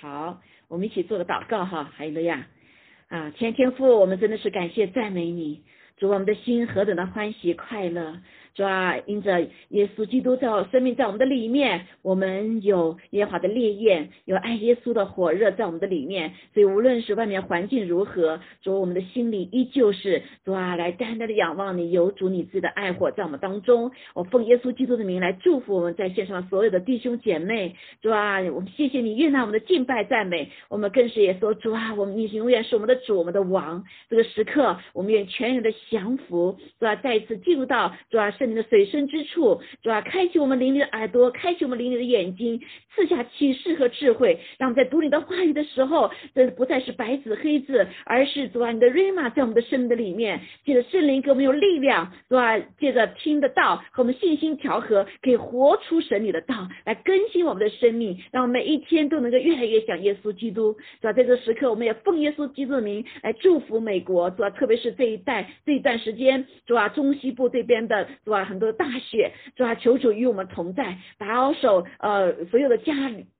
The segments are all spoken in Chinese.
好，我们一起做个祷告哈，海伦呀，啊，天天父，我们真的是感谢赞美你，主我们的心何等的欢喜快乐。是吧？因着耶稣基督在我生命在我们的里面，我们有耶华的烈焰，有爱耶稣的火热在我们的里面。所以无论是外面环境如何，主我们的心里依旧是主啊，来单单的仰望你，有主你自己的爱火在我们当中。我奉耶稣基督的名来祝福我们在线上所有的弟兄姐妹，主啊，我们谢谢你悦纳我们的敬拜赞美。我们更是也说主啊，我们你永远是我们的主，我们的王。这个时刻，我们愿全人的降服，主啊？再一次进入到主啊圣。你的水深之处，是吧？开启我们灵里的耳朵，开启我们灵里的眼睛，赐下启示和智慧，让我们在读你的话语的时候，这不再是白纸黑字，而是主啊，你的瑞玛在我们的生命的里面，借着圣灵给我们有力量，是吧？借着听得到和我们信心调和，可以活出神你的道，来更新我们的生命，让我们每一天都能够越来越像耶稣基督，是吧？在这时刻，我们也奉耶稣基督的名来祝福美国，是吧？特别是这一代这一段时间，是吧？中西部这边的，是吧？很多大雪，主啊，求主与我们同在，保守呃所有的家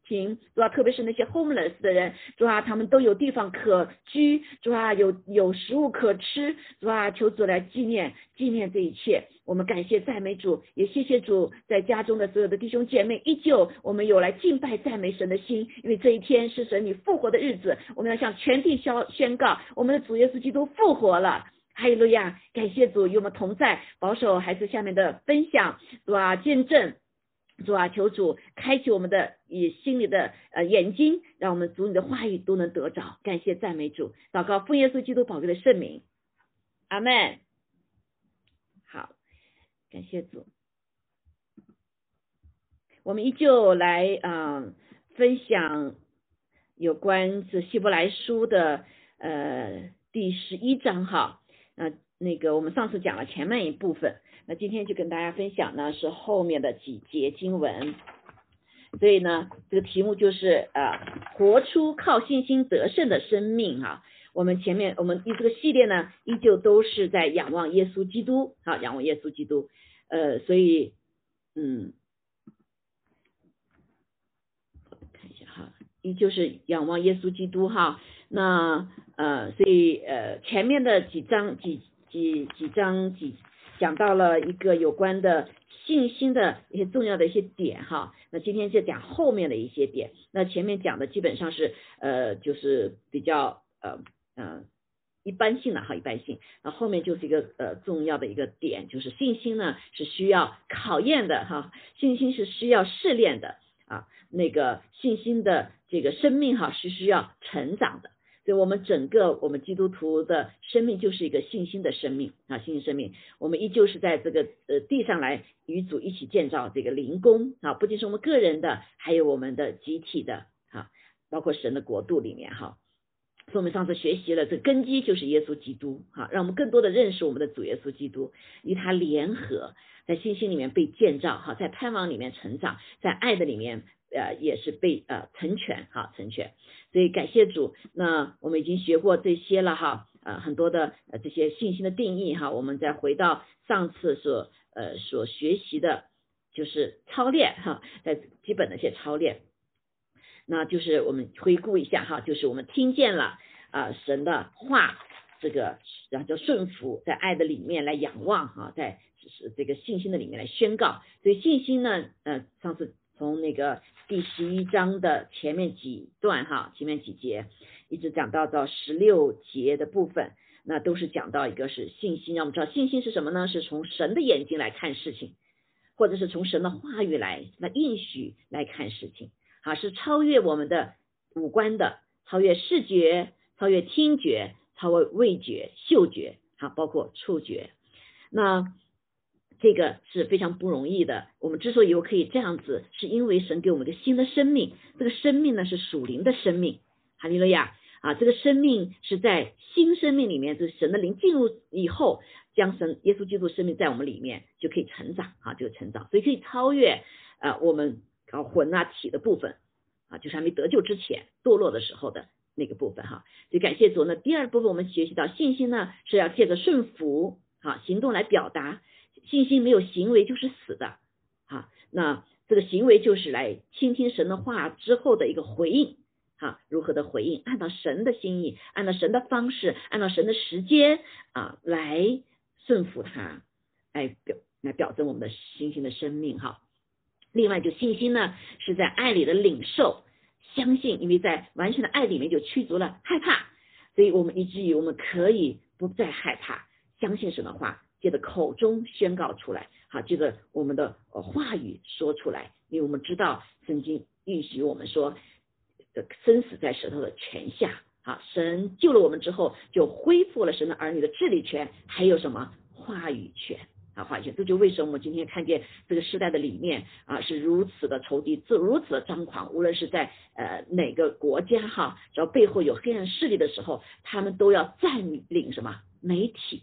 庭，主啊，特别是那些 homeless 的人，主啊，他们都有地方可居，主啊，有有食物可吃，主啊，求主来纪念纪念这一切。我们感谢赞美主，也谢谢主在家中的所有的弟兄姐妹，依旧我们有来敬拜赞美神的心，因为这一天是神你复活的日子，我们要向全地宣宣告，我们的主耶稣基督复活了。哈利路亚，感谢主与我们同在，保守孩子下面的分享，主啊见证，主啊求主开启我们的以心里的呃眼睛，让我们主你的话语都能得着。感谢赞美主，祷告奉耶稣基督宝贵的圣名，阿门。好，感谢主，我们依旧来啊分享有关这希伯来书的呃第十一章哈。那那个我们上次讲了前面一部分，那今天就跟大家分享呢是后面的几节经文，所以呢这个题目就是呃活出靠信心得胜的生命哈。我们前面我们这个系列呢依旧都是在仰望耶稣基督啊，仰望耶稣基督，呃所以嗯看一下就，是仰望耶稣基督哈。那呃，所以呃，前面的几章几几几章几讲到了一个有关的信心的一些重要的一些点哈。那今天就讲后面的一些点。那前面讲的基本上是呃，就是比较呃嗯一般性的哈，一般性。那后面就是一个呃重要的一个点，就是信心呢是需要考验的哈，信心是需要试炼的啊，那个信心的这个生命哈是需要成长的。所以我们整个我们基督徒的生命就是一个信心的生命啊，信心生命，我们依旧是在这个呃地上来与主一起建造这个灵宫啊，不仅是我们个人的，还有我们的集体的啊，包括神的国度里面哈。所以我们上次学习了这根基就是耶稣基督哈，让我们更多的认识我们的主耶稣基督，与他联合，在信心里面被建造哈，在盼望里面成长，在爱的里面。呃，也是被呃成全哈，成全，所以感谢主。那我们已经学过这些了哈，呃，很多的呃这些信心的定义哈，我们再回到上次所呃所学习的，就是操练哈，在基本的一些操练，那就是我们回顾一下哈，就是我们听见了啊神的话，这个然后叫顺服，在爱的里面来仰望哈，在是这个信心的里面来宣告。所以信心呢，呃，上次。从那个第十一章的前面几段哈，前面几节一直讲到到十六节的部分，那都是讲到一个是信心，让我们知道信心是什么呢？是从神的眼睛来看事情，或者是从神的话语来那应许来看事情，啊，是超越我们的五官的，超越视觉，超越听觉，超越味觉、嗅觉，啊，包括触觉，那。这个是非常不容易的。我们之所以可以这样子，是因为神给我们一个新的生命。这个生命呢是属灵的生命，哈利路亚啊！这个生命是在新生命里面，就是神的灵进入以后，将神耶稣基督生命在我们里面就可以成长啊，就成长，所以可以超越呃我们啊魂啊体的部分啊，就是还没得救之前堕落的时候的那个部分哈。所以感谢主。那第二部分我们学习到信心呢是要借着顺服啊行动来表达。信心没有行为就是死的，啊，那这个行为就是来倾听神的话之后的一个回应，哈，如何的回应，按照神的心意，按照神的方式，按照神的时间啊，来顺服他，来表来表征我们的信心的生命。哈。另外，就信心呢，是在爱里的领受，相信，因为在完全的爱里面就驱逐了害怕，所以我们以至于我们可以不再害怕，相信神的话，借着口中宣告出来，好，借着我们的话语说出来，因为我们知道圣经允许我们说。生死在舌头的权下，啊，神救了我们之后，就恢复了神的儿女的治理权，还有什么话语权啊？话语权，这就为什么我们今天看见这个时代的里面啊，是如此的仇敌，这如此的张狂，无论是在呃哪个国家哈，只要背后有黑暗势力的时候，他们都要占领什么媒体，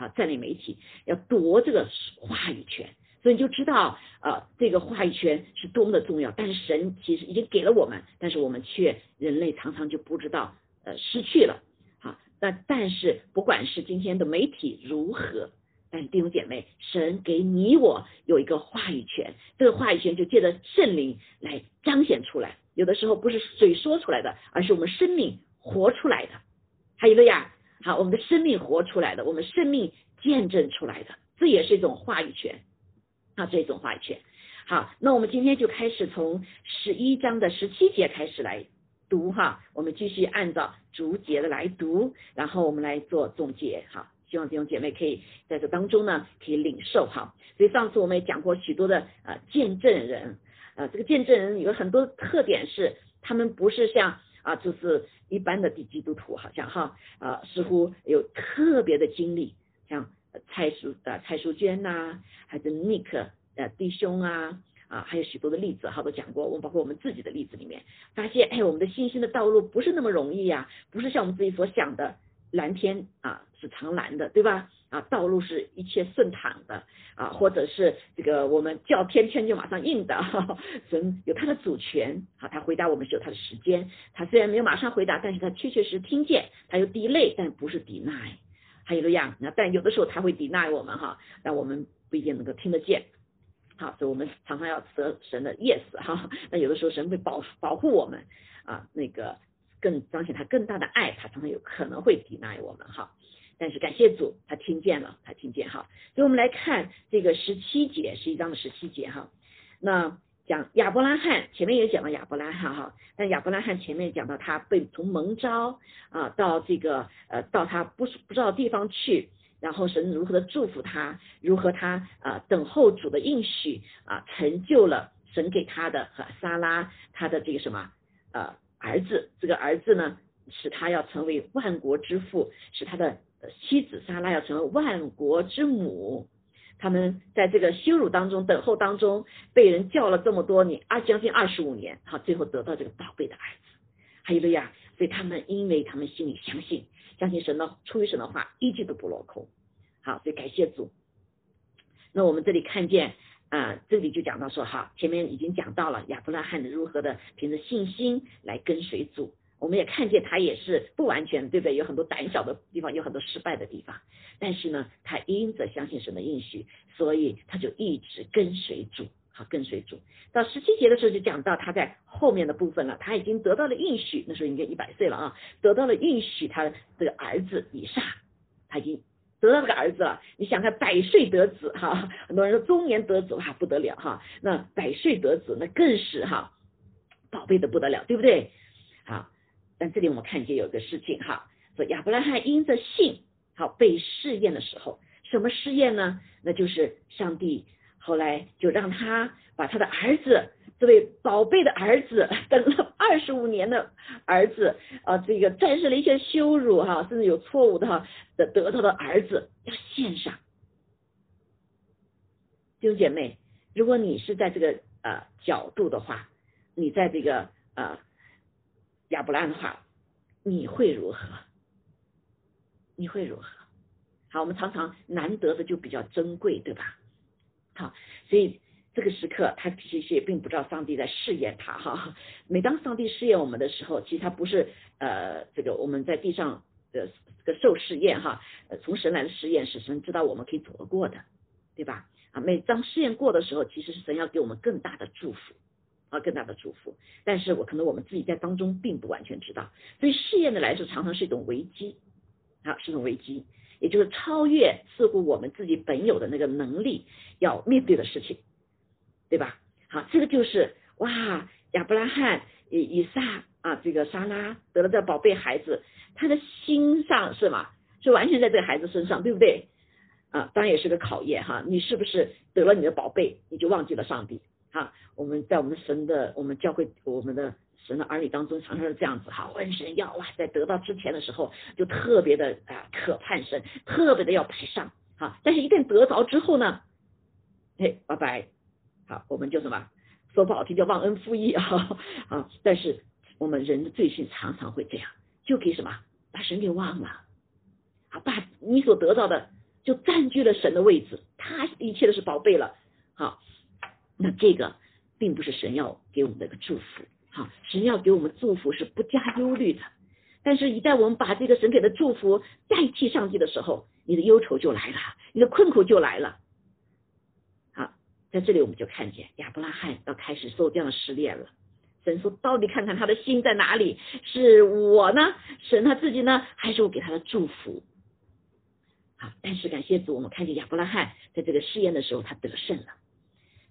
啊，占领媒体，要夺这个话语权。所以你就知道，呃，这个话语权是多么的重要。但是神其实已经给了我们，但是我们却人类常常就不知道，呃，失去了。好，那但是不管是今天的媒体如何，但弟兄姐妹，神给你我有一个话语权，这个话语权就借着圣灵来彰显出来。有的时候不是嘴说出来的，而是我们生命活出来的。还有个呀，好，我们的生命活出来的，我们生命见证出来的，这也是一种话语权。啊，这种话语权。好，那我们今天就开始从十一章的十七节开始来读哈，我们继续按照逐节的来读，然后我们来做总结哈。希望弟兄姐妹可以在这当中呢，可以领受哈。所以上次我们也讲过许多的呃见证人，呃，这个见证人有很多特点是，他们不是像啊，就是一般的地基督徒，好像哈啊，似乎有特别的经历，像。蔡淑呃蔡淑娟呐，还是 Nick 呃弟兄啊啊，还有许多的例子哈都讲过，我们包括我们自己的例子里面，发现哎我们的信心的道路不是那么容易呀，不是像我们自己所想的蓝天啊是常蓝的对吧？啊道路是一切顺坦的啊，或者是这个我们叫天天就马上应的，神有他的主权啊，他回答我们是有他的时间，他虽然没有马上回答，但是他确确实听见，他有 delay，但不是 deny。还有个样，那但有的时候他会抵赖我们哈，让我们不一定能够听得见，好，所以我们常常要得神的 yes 哈，那有的时候神会保保护我们啊，那个更彰显他更大的爱，他常常有可能会抵赖我们哈，但是感谢主，他听见了，他听见哈，所以我们来看这个十七节，十一章的十七节哈，那。讲亚伯拉罕，前面也讲了亚伯拉罕哈，但亚伯拉罕前面讲到他被从蒙召啊到这个呃到他不不知道地方去，然后神如何的祝福他，如何他啊等候主的应许啊成就了神给他的和撒拉他的这个什么呃儿子，这个儿子呢使他要成为万国之父，使他的妻子撒拉要成为万国之母。他们在这个羞辱当中、等候当中，被人叫了这么多年，二将近二十五年，好，最后得到这个宝贝的儿子，还有了呀，所以他们因为他们心里相信，相信神的出于神的话，一句都不落空，好，所以感谢主。那我们这里看见啊，这里就讲到说哈，前面已经讲到了亚伯拉罕如何的凭着信心来跟随主。我们也看见他也是不完全，对不对？有很多胆小的地方，有很多失败的地方。但是呢，他因着相信神的应许，所以他就一直跟随主，好跟随主。到十七节的时候就讲到他在后面的部分了，他已经得到了应许，那时候应该一百岁了啊，得到了应许，他这个儿子以撒，他已经得到这个儿子了。你想看百岁得子哈，很多人说中年得子哇不得了哈，那百岁得子那更是哈宝贝的不得了，对不对？但这里我们看见有一个事情哈，说亚伯拉罕因着信好被试验的时候，什么试验呢？那就是上帝后来就让他把他的儿子，这位宝贝的儿子，等了二十五年的儿子啊，这个战胜了一些羞辱哈，甚至有错误的哈的得到的儿子要献上。弟兄姐妹，如果你是在这个呃角度的话，你在这个呃。亚伯拉的话，你会如何？你会如何？好，我们常常难得的就比较珍贵，对吧？好，所以这个时刻，他其实也并不知道上帝在试验他哈。每当上帝试验我们的时候，其实他不是呃这个我们在地上的这个受试验哈，呃从神来的试验是神知道我们可以走得过的，对吧？啊，每当试验过的时候，其实是神要给我们更大的祝福。啊，更大的祝福。但是我可能我们自己在当中并不完全知道，所以试验的来说常常是一种危机，啊，是一种危机，也就是超越似乎我们自己本有的那个能力要面对的事情，对吧？好，这个就是哇，亚伯拉罕、以以撒啊，这个莎拉得了这宝贝孩子，他的心上是吗？是完全在这个孩子身上，对不对？啊，当然也是个考验哈。你是不是得了你的宝贝，你就忘记了上帝？哈，我们在我们神的我们教会我们的神的儿女当中，常常是这样子哈。问神要哇，在得到之前的时候，就特别的啊渴盼神，特别的要排上哈。但是，一旦得着之后呢，嘿，拜拜，好，我们就什么说不好听叫忘恩负义啊啊。但是我们人的罪性常常会这样，就给什么把神给忘了。啊，把你所得到的就占据了神的位置，他一切都是宝贝了。好，那这个并不是神要给我们的一个祝福。好，神要给我们祝福是不加忧虑的。但是，一旦我们把这个神给的祝福代替上帝的时候，你的忧愁就来了，你的困苦就来了。好，在这里我们就看见亚伯拉罕要开始受这样的试炼了。神说：“到底看看他的心在哪里？是我呢？神他自己呢？还是我给他的祝福？”啊！但是感谢主，我们看见亚伯拉罕在这个试验的时候，他得胜了，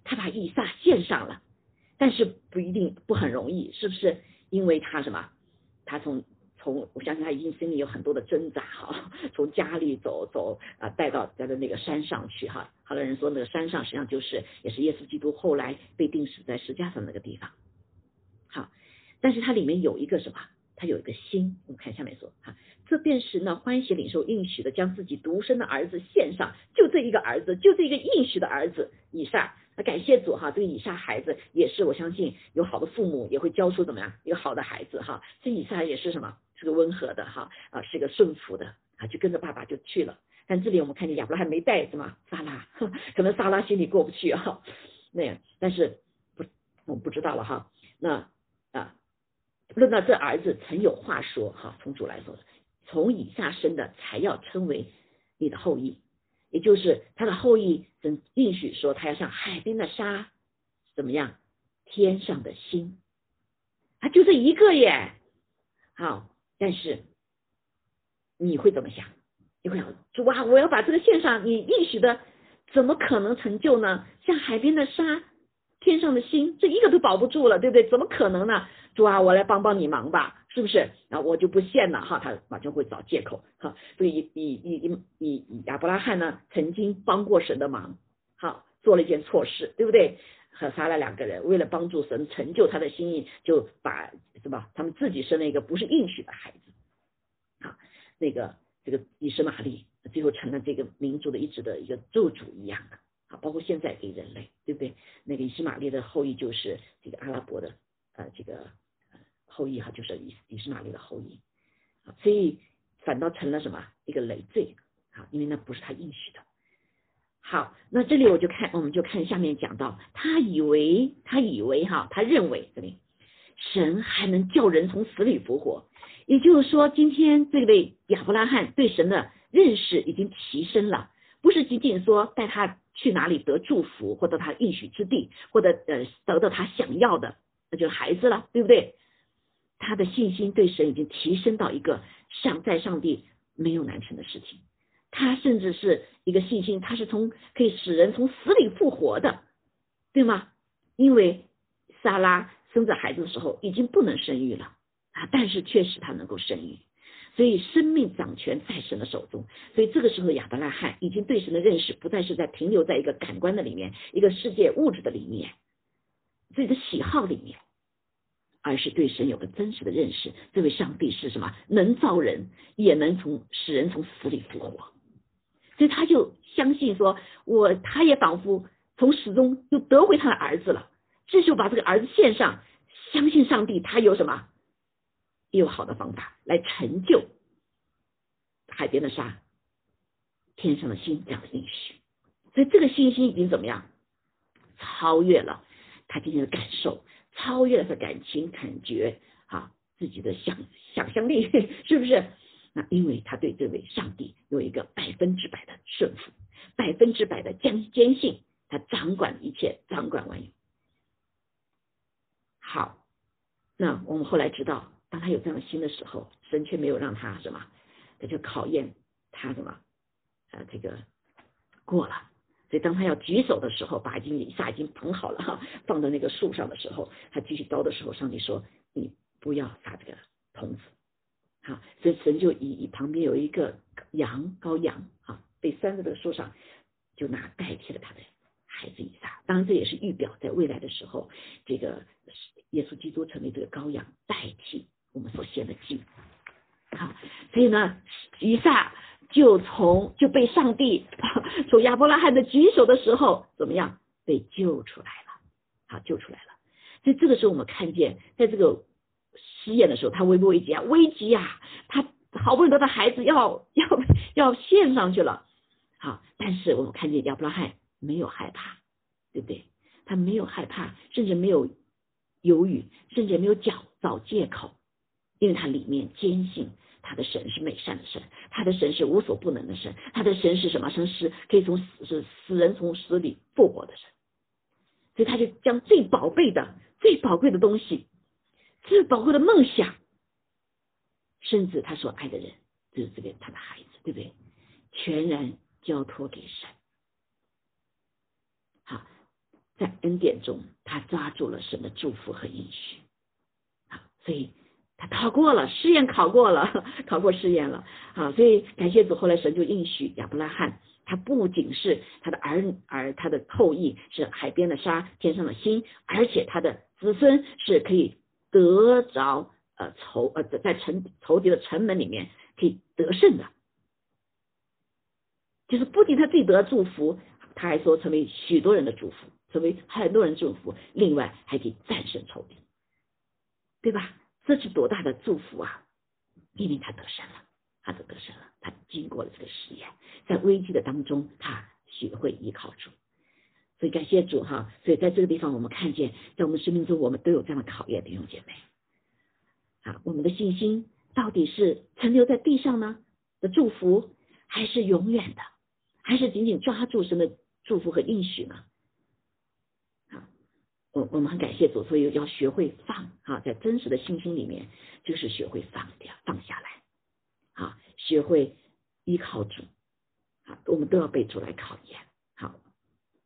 他把以撒献上了，但是不一定不很容易，是不是？因为他什么？他从从我相信他一定心里有很多的挣扎哈，从家里走走啊，带到他的那个山上去哈。好多人说那个山上实际上就是也是耶稣基督后来被钉死在石架上那个地方。好，但是它里面有一个什么？他有一个心，我们看下面说哈，这便是呢欢喜领受应许的，将自己独生的儿子献上，就这一个儿子，就这一个应许的儿子以撒。感谢主哈，这个以下孩子也是我相信有好的父母也会教出怎么样一个好的孩子哈。这以下也是什么？是个温和的哈啊，是个顺服的啊，就跟着爸爸就去了。但这里我们看见亚伯拉罕没带什么撒拉，可能撒拉心里过不去啊那样，但是不我们不知道了哈。那啊。论到这儿子曾有话说哈，从主来说，从以下生的才要称为你的后裔，也就是他的后裔，曾应许说他要像海边的沙，怎么样？天上的星，他就这一个耶。好，但是你会怎么想？你会想，主啊，我要把这个献上，你应许的怎么可能成就呢？像海边的沙，天上的星，这一个都保不住了，对不对？怎么可能呢？主啊，我来帮帮你忙吧，是不是？啊，我就不献了哈，他马上会找借口哈。所以以以以以以亚伯拉罕呢，曾经帮过神的忙，好做了一件错事，对不对？和杀了两个人为了帮助神成就他的心意，就把什么他们自己生了一个不是应许的孩子，啊，那个这个以实玛利最后成了这个民族的一直的一个咒主一样的，啊，包括现在给人类，对不对？那个以实玛利的后裔就是这个阿拉伯的呃这个。后裔哈，就是以以实玛利的后裔，所以反倒成了什么一个累赘啊？因为那不是他应许的。好，那这里我就看，我们就看下面讲到，他以为他以为哈，他认为这里神还能叫人从死里复活，也就是说，今天这位亚伯拉罕对神的认识已经提升了，不是仅仅说带他去哪里得祝福，或者他应许之地，或者呃得到他想要的，那就是孩子了，对不对？他的信心对神已经提升到一个上在上帝没有难成的事情，他甚至是一个信心，他是从可以使人从死里复活的，对吗？因为萨拉生着孩子的时候已经不能生育了啊，但是确实他能够生育，所以生命掌权在神的手中，所以这个时候亚伯拉罕已经对神的认识不再是在停留在一个感官的里面，一个世界物质的里面，自己的喜好里面。而是对神有个真实的认识，这位上帝是什么？能造人，也能从使人从死里复活，所以他就相信说，我他也仿佛从死中又得回他的儿子了，这就把这个儿子献上，相信上帝，他有什么？有好的方法来成就海边的沙，天上的星这样的应许，所以这个信心已经怎么样？超越了他今天的感受。超越了他感情感觉啊，自己的想想象力是不是？那因为他对这位上帝有一个百分之百的顺服，百分之百的坚坚信，他掌管一切，掌管万有。好，那我们后来知道，当他有这样的心的时候，神却没有让他什么，他就考验他什么，呃，这个过了。所以当他要举手的时候，把已经以撒已经捧好了哈，放在那个树上的时候，他举起刀的时候，上帝说：“你不要杀这个童子。”好，所以神就以以旁边有一个羊羔羊啊，被拴在这个树上，就拿代替了他的孩子以撒。当然这也是预表，在未来的时候，这个耶稣基督成为这个羔羊，代替我们所献的祭。好，所以呢，以撒。就从就被上帝 从亚伯拉罕的举手的时候怎么样被救出来了？好，救出来了。所以这个时候我们看见，在这个试验的时候，他危不危急啊？危急啊！他好不容易他的孩子要要 要献上去了。好，但是我们看见亚伯拉罕没有害怕，对不对？他没有害怕，甚至没有犹豫，甚至没有找找借口，因为他里面坚信。他的神是美善的神，他的神是无所不能的神，他的神是什么？神是可以从死是死人从死里复活的神，所以他就将最宝贝的、最宝贵的东西、最宝贵的梦想，甚至他所爱的人，就是这个他的孩子，对不对？全然交托给神。好，在恩典中，他抓住了神的祝福和应许。好，所以。他考过了试验，考过了，考过试验了，好，所以感谢主。后来神就应许亚伯拉罕，他不仅是他的儿儿，他的后裔是海边的沙，天上的星，而且他的子孙是可以得着呃仇呃在城仇敌的城门里面可以得胜的，就是不仅他自己得祝福，他还说成为许多人的祝福，成为很多人祝福，另外还可以战胜仇敌，对吧？这是多大的祝福啊！因为他得胜了，他得胜了，他经过了这个试验，在危机的当中，他学会依靠主，所以感谢主哈！所以在这个地方，我们看见，在我们生命中，我们都有这样的考验，弟兄姐妹啊，我们的信心到底是存留在地上呢的祝福，还是永远的，还是紧紧抓住神的祝福和应许呢？我我们很感谢主，所以要学会放啊，在真实的信心里面，就是学会放掉、放下来啊，学会依靠主啊，我们都要被主来考验。好，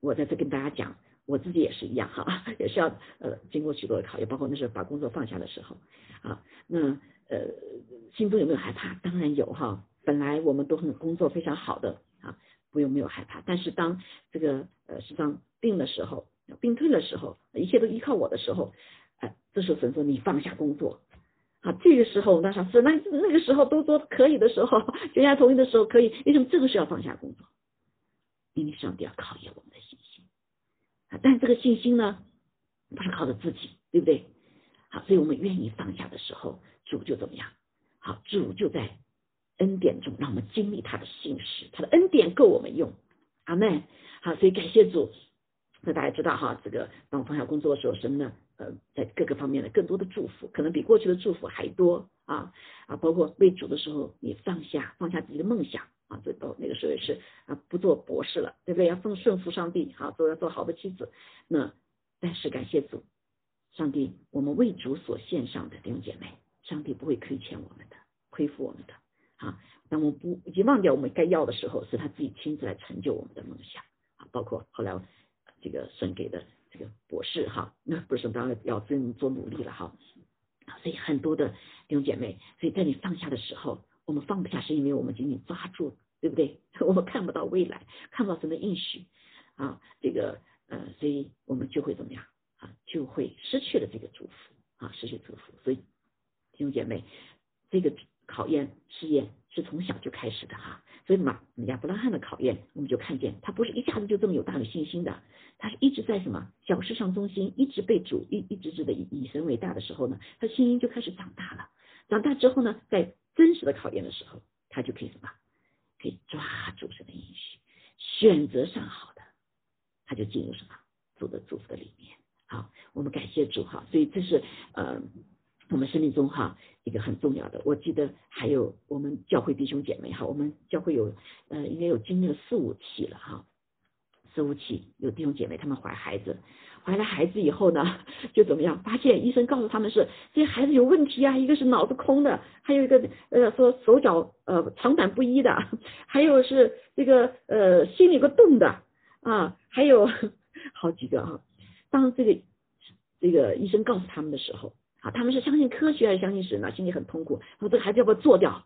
我在这跟大家讲，我自己也是一样哈，也是要呃经过许多的考验，包括那时候把工作放下的时候啊，那呃心中有没有害怕？当然有哈，本来我们都很工作非常好的啊，不用没有害怕，但是当这个呃实际上病的时候。病退的时候，一切都依靠我的时候，哎，这时候神说你放下工作啊。这个时候，那啥是那那个时候都说可以的时候，全家同意的时候可以，为什么这个时候要放下工作？因为上帝要考验我们的信心啊。但这个信心呢，不是靠着自己，对不对？好，所以我们愿意放下的时候，主就怎么样？好，主就在恩典中让我们经历他的信实，他的恩典够我们用。阿门。好，所以感谢主。那大家知道哈，这个当我放下工作的时候，神呢，呃，在各个方面的更多的祝福，可能比过去的祝福还多啊啊，包括为主的时候，你放下放下自己的梦想啊，这到那个时候也是啊，不做博士了，对不对？要顺顺服上帝，好做要做好的妻子。那但是感谢主，上帝，我们为主所献上的弟兄姐妹，上帝不会亏欠我们的，亏负我们的啊。当我们不已经忘掉我们该要的时候，是他自己亲自来成就我们的梦想啊，包括后来。这个神给的这个博士哈，那不是当然要真做努力了哈，所以很多的弟兄姐妹，所以在你放下的时候，我们放不下是因为我们紧紧抓住，对不对？我们看不到未来，看不到神的应许啊，这个呃，所以我们就会怎么样啊？就会失去了这个祝福啊，失去祝福。所以弟兄姐妹，这个考验试验是从小就开始的哈。所以马亚伯拉罕的考验，我们就看见他不是一下子就这么有大的信心的，他是一直在什么小事上中心，一直被主一一直直的以以神为大的时候呢，他信心就开始长大了。长大之后呢，在真实的考验的时候，他就可以什么，可以抓住神的应许，选择上好的，他就进入什么主的祝福的里面。好，我们感谢主哈，所以这是呃。我们生命中哈一个很重要的，我记得还有我们教会弟兄姐妹哈，我们教会有呃应该有经历了四五期了哈，四五期有弟兄姐妹他们怀孩子，怀了孩子以后呢，就怎么样？发现医生告诉他们是这孩子有问题啊，一个是脑子空的，还有一个呃说手脚呃长短不一的，还有是这个呃心里有个洞的啊，还有好几个啊。当这个这个医生告诉他们的时候啊，他们是相信科学还是相信神呢？心里很痛苦，说这个孩子要不要做掉？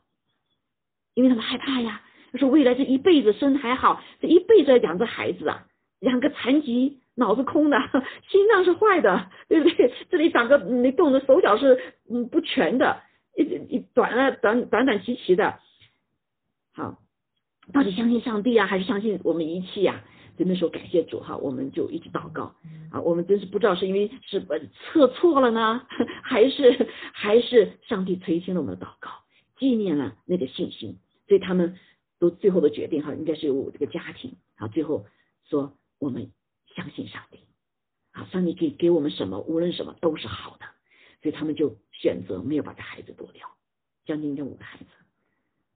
因为他们害怕呀。他说未来这一辈子生还好，这一辈子要养这孩子啊，养个残疾。脑子空的，心脏是坏的，对不对？这里长个你动的手脚是嗯不全的，一一短了短短短齐齐的。好，到底相信上帝啊，还是相信我们仪器呀？真的说感谢主哈，我们就一直祷告啊。我们真是不知道是因为是测错了呢，还是还是上帝垂听了我们的祷告，纪念了那个信心，所以他们都最后的决定哈，应该是由我这个家庭啊，最后说我们。相信上帝，啊，上帝给给我们什么，无论什么都是好的，所以他们就选择没有把这孩子夺掉，将近这五个孩子，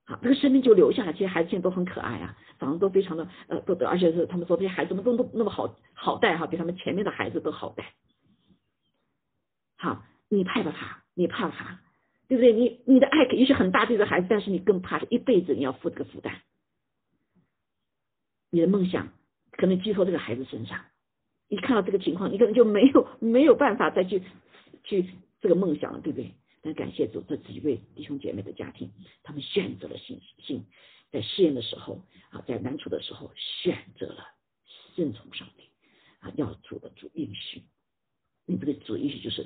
好，那个生命就留下来。其实孩子现在都很可爱啊，长得都非常的呃都得，而且是他们说这些孩子们都都那么好好带哈，比他们前面的孩子都好带。好，你怕不怕？你怕不怕？对不对？你你的爱也许很大对这孩子，但是你更怕一辈子你要负这个负担，你的梦想可能寄托这个孩子身上。一看到这个情况，你可能就没有没有办法再去去这个梦想了，对不对？但感谢主，这几位弟兄姐妹的家庭，他们选择了信信，在试验的时候啊，在难处的时候选择了顺从上帝啊，要主的主应许，你这个主允许就是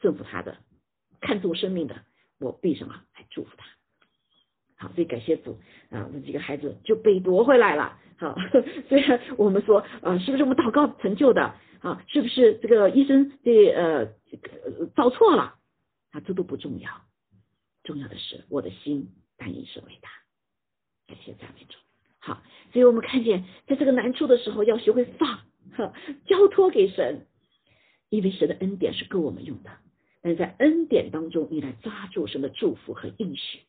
顺服他的，看重生命的，我必什么来祝福他。好，所以感谢主啊，这几个孩子就被夺回来了。好，虽然我们说啊，是不是我们祷告成就的啊？是不是这个医生的呃找错了啊？这都不重要，重要的是我的心但以是伟大。感谢赞美主。好，所以我们看见在这个难处的时候，要学会放，交托给神，因为神的恩典是够我们用的。但是在恩典当中，你来抓住神的祝福和应许。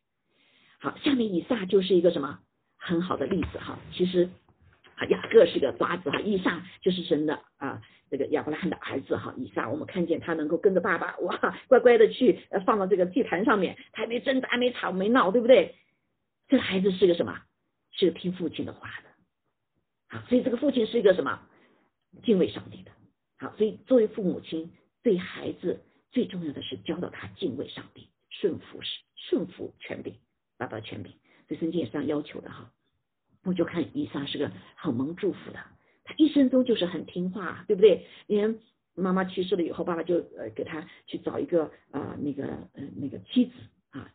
好，下面以撒就是一个什么很好的例子哈。其实啊，雅各是个瓜子哈，以撒就是神的啊，这个亚伯拉罕的儿子哈。以撒我们看见他能够跟着爸爸哇，乖乖的去放到这个祭坛上面，他还没挣扎，没吵，没闹，对不对？这个孩子是个什么？是个听父亲的话的。好，所以这个父亲是一个什么？敬畏上帝的。好，所以作为父母亲对孩子最重要的是教导他敬畏上帝，顺服是顺服权柄。爸爸权柄，这圣经也是这样要求的哈。我就看以撒是个很蒙祝福的，他一生中就是很听话，对不对？连妈妈去世了以后，爸爸就呃给他去找一个啊那个呃那个妻子啊，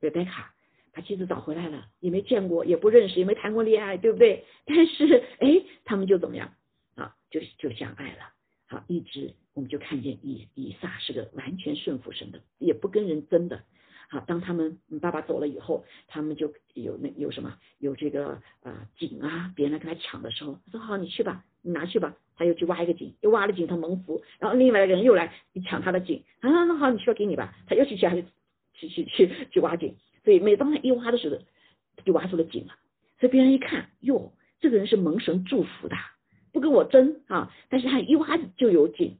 贝贝卡，把妻子找回来了，也没见过，也不认识，也没谈过恋爱，对不对？但是哎，他们就怎么样啊？就就相爱了。好，一直我们就看见以以撒是个完全顺服神的，也不跟人争的。好，当他们爸爸走了以后，他们就有那有什么有这个啊井啊，别人来跟他抢的时候，他说好，你去吧，你拿去吧。他又去挖一个井，又挖了井，他蒙福。然后另外一个人又来抢他的井，啊，那好，你去吧，给你吧。他又去去去去去去挖井。所以每当他一挖的时候，就挖出了井了。所以别人一看，哟，这个人是蒙神祝福的，不跟我争啊。但是他一挖就有井，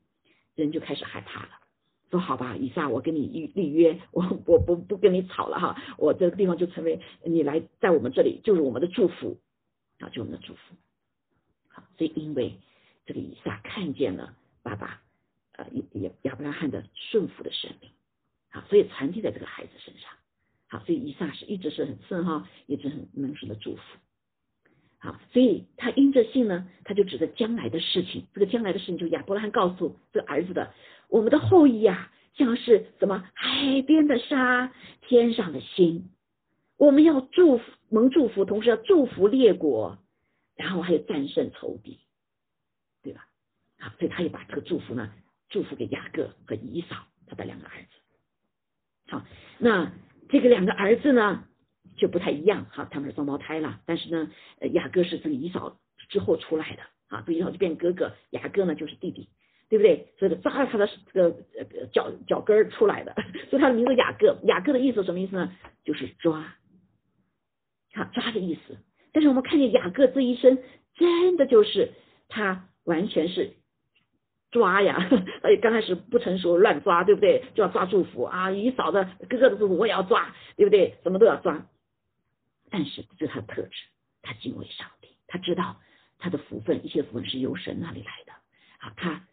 人就开始害怕了。说好吧，以撒，我跟你立立约，我我不不跟你吵了哈，我这个地方就成为你来在我们这里就是我们的祝福啊，就我们的祝福。好，所以因为这个以撒看见了爸爸呃亚亚伯拉罕的顺服的生命，好，所以传递在这个孩子身上。好，所以以撒是一直是很顺哈，一直很蒙神的祝福。好，所以他因着信呢，他就指着将来的事情，这个将来的事情就亚伯拉罕告诉这个儿子的。我们的后裔啊，像是什么海边的沙，天上的星。我们要祝福蒙祝福，同时要祝福列国，然后还有战胜仇敌，对吧？好，所以他也把这个祝福呢，祝福给雅各和以扫他的两个儿子。好，那这个两个儿子呢就不太一样，哈，他们是双胞胎了，但是呢，雅各是这个以扫之后出来的，啊，这以扫就变哥哥，雅各呢就是弟弟。对不对？所以抓了他的这个脚脚跟儿出来的，所以他的名字雅各。雅各的意思什么意思呢？就是抓，啊抓的意思。但是我们看见雅各这一生，真的就是他完全是抓呀，而且刚开始不成熟乱抓，对不对？就要抓祝福啊，姨嫂的哥哥的祝福我也要抓，对不对？什么都要抓。但是这是他的特质，他敬畏上帝，他知道他的福分，一切福分是由神那里来的。好，他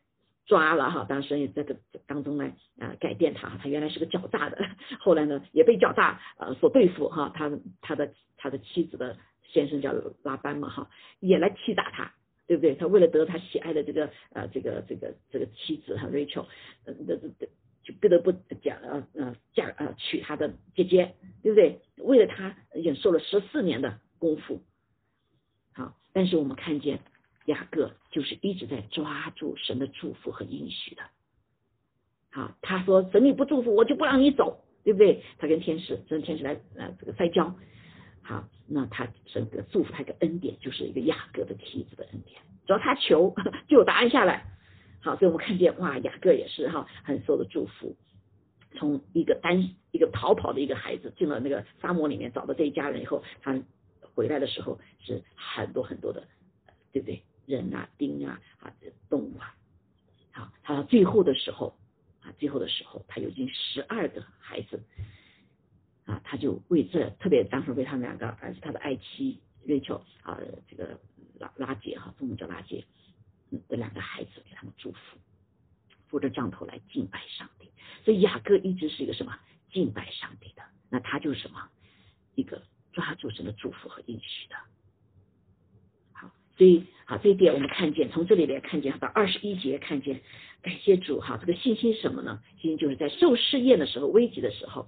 抓了哈，当时也在这当中呢啊改变他，他原来是个狡诈的，后来呢也被狡诈呃所对付哈，他他的他的妻子的先生叫拉班嘛哈，也来欺打他，对不对？他为了得他喜爱的这个呃这个这个这个妻子哈 Rachel，呃这这就不得不嫁呃呃嫁呃娶他的姐姐，对不对？为了他忍受了十四年的功夫，好，但是我们看见雅各就是一直在抓住神的祝福和应许的，好，他说神你不祝福我就不让你走，对不对？他跟天使，跟天使来呃这个摔跤，好，那他神的祝福他一个恩典，就是一个雅各的妻子的恩典，只要他求就有答案下来。好，所以我们看见哇，雅各也是哈，很受的祝福。从一个单一个逃跑的一个孩子进了那个沙漠里面，找到这一家人以后，他回来的时候是很多很多的，对不对？人啊，丁啊，啊，动物啊。好，他到最后的时候啊，最后的时候，他有近十二个孩子啊，他就为这特别当时为他们两个儿子，他的爱妻瑞秋啊，这个拉拉姐哈，中文叫拉杰。的两个孩子给他们祝福，扶着杖头来敬拜上帝。所以雅各一直是一个什么敬拜上帝的？那他就是什么一个抓住神的祝福和应许的。所以好这一点我们看见，从这里来看见到二十一节看见，感谢主哈，这个信心什么呢？信心就是在受试验的时候、危急的时候，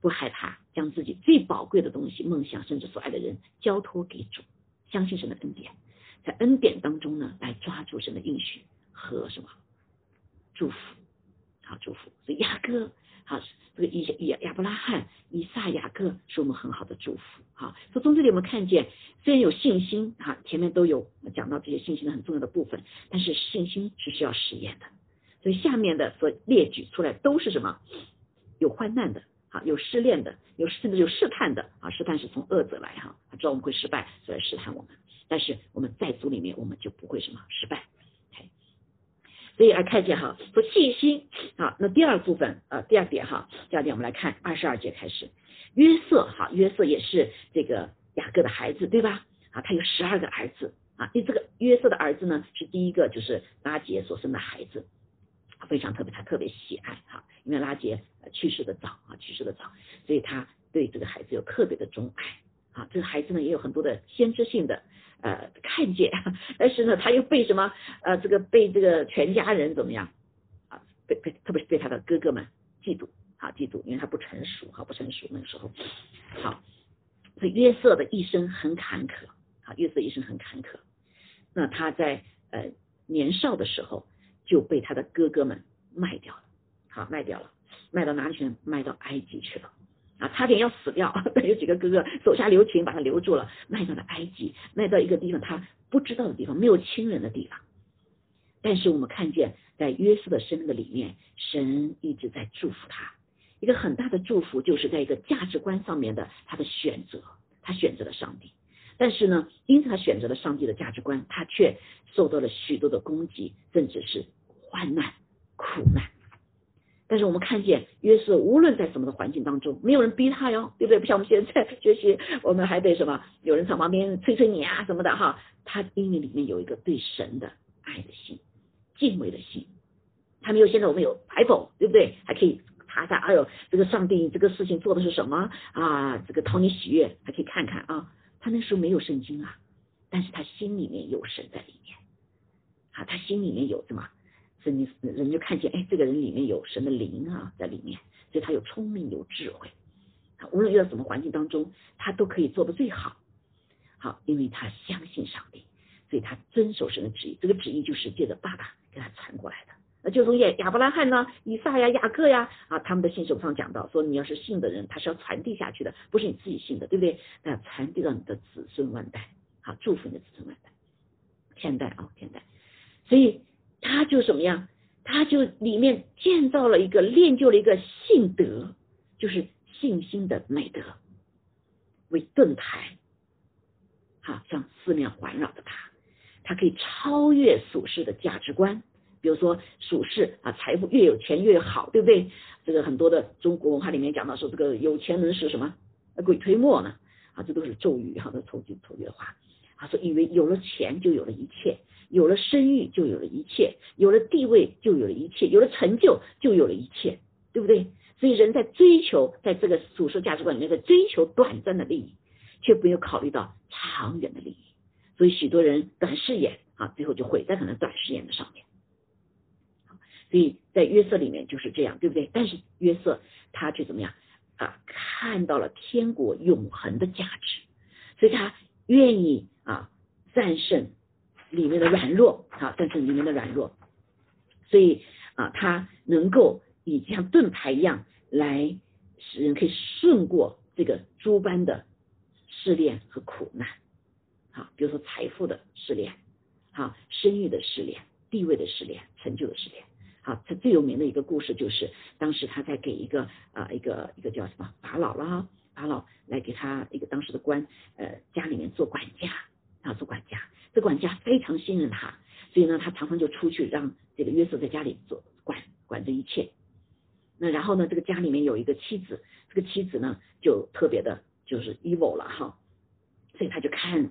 不害怕，将自己最宝贵的东西、梦想甚至所爱的人交托给主，相信神的恩典。在恩典当中呢，来抓住神的应许和什么祝福，好祝福。所以雅各，好这个以亚亚伯拉罕、以撒、雅各是我们很好的祝福。好，所以从这里我们看见，虽然有信心，哈，前面都有讲到这些信心的很重要的部分，但是信心是需要实验的。所以下面的所列举出来都是什么？有患难的，啊，有失恋的，有甚至有试探的，啊，试探是从恶者来，哈，他知道我们会失败，所以试探我们。但是我们在组里面，我们就不会什么失败。所以而看见哈，说信心好，那第二部分呃，第二点哈，第二点我们来看二十二节开始，约瑟哈，约瑟也是这个雅各的孩子对吧？啊，他有十二个儿子啊，因为这个约瑟的儿子呢是第一个就是拉杰所生的孩子，非常特别，他特别喜爱哈，因为拉杰去世的早啊，去世的早，所以他对这个孩子有特别的钟爱啊，这个孩子呢也有很多的先知性的。呃，看见，但是呢，他又被什么？呃，这个被这个全家人怎么样？啊，被被，特别是被他的哥哥们嫉妒，啊，嫉妒，因为他不成熟，哈，不成熟那个时候。好，所以约瑟的一生很坎坷，啊，约瑟一生很坎坷。那他在呃年少的时候就被他的哥哥们卖掉了，好，卖掉了，卖到哪里去？卖到埃及去了。啊，差点要死掉，但有几个哥哥手下留情，把他留住了，卖到了埃及，卖到一个地方他不知道的地方，没有亲人的地方。但是我们看见，在约瑟的生命的里面，神一直在祝福他。一个很大的祝福，就是在一个价值观上面的他的选择，他选择了上帝。但是呢，因此他选择了上帝的价值观，他却受到了许多的攻击，甚至是患难、苦难。但是我们看见约瑟无论在什么的环境当中，没有人逼他哟，对不对？不像我们现在学习，我们还得什么？有人从旁边催催你啊什么的哈。他因为里面有一个对神的爱的心、敬畏的心，他没有现在我们有 Bible，对不对？还可以查查，哎呦，这个上帝这个事情做的是什么啊？这个讨你喜悦，还可以看看啊。他那时候没有圣经啊，但是他心里面有神在里面，啊，他心里面有什么？所以你人就看见，哎，这个人里面有神的灵啊，在里面，所以他有聪明有智慧，无论遇到什么环境当中，他都可以做的最好。好，因为他相信上帝，所以他遵守神的旨意。这个旨意就是借着爸爸给他传过来的。那就从亚亚伯拉罕呢，以撒呀、雅各呀啊，他们的信手上讲到，说你要是信的人，他是要传递下去的，不是你自己信的，对不对？那传递到你的子孙万代，好，祝福你的子孙万代，现代啊，现代，所以。他就什么样？他就里面建造了一个练就了一个信德，就是信心的美德为盾牌，好像四面环绕着他。他可以超越俗世的价值观。比如说属世啊，财富越有钱越好，对不对？这个很多的中国文化里面讲到说，这个有钱能使什么鬼推磨呢？啊，这都是咒语哈，都抽句抽句的话。说，以为有了钱就有了一切，有了声誉就有了一切，有了地位就有了一切，有了成就就有了一切，对不对？所以人在追求，在这个属世价值观里面在追求短暂的利益，却没有考虑到长远的利益。所以许多人短视眼啊，最后就毁在可能短视眼的上面。所以在约瑟里面就是这样，对不对？但是约瑟他却怎么样啊？看到了天国永恒的价值，所以他愿意啊战胜里面的软弱啊，战胜里面的软弱。所以啊，他能够以像盾牌一样来使人可以顺过这个诸般的试炼和苦难。好，比如说财富的试炼，好，声誉的试炼，地位的试炼，成就的试炼。好，他最有名的一个故事就是，当时他在给一个啊一个一个叫什么法老了哈，法老来给他一个当时的官，呃家里面做管家啊做管家，这管家非常信任他，所以呢他常常就出去让这个约瑟在家里做管管这一切。那然后呢这个家里面有一个妻子，这个妻子呢就特别的就是 evil 了哈，所以他就看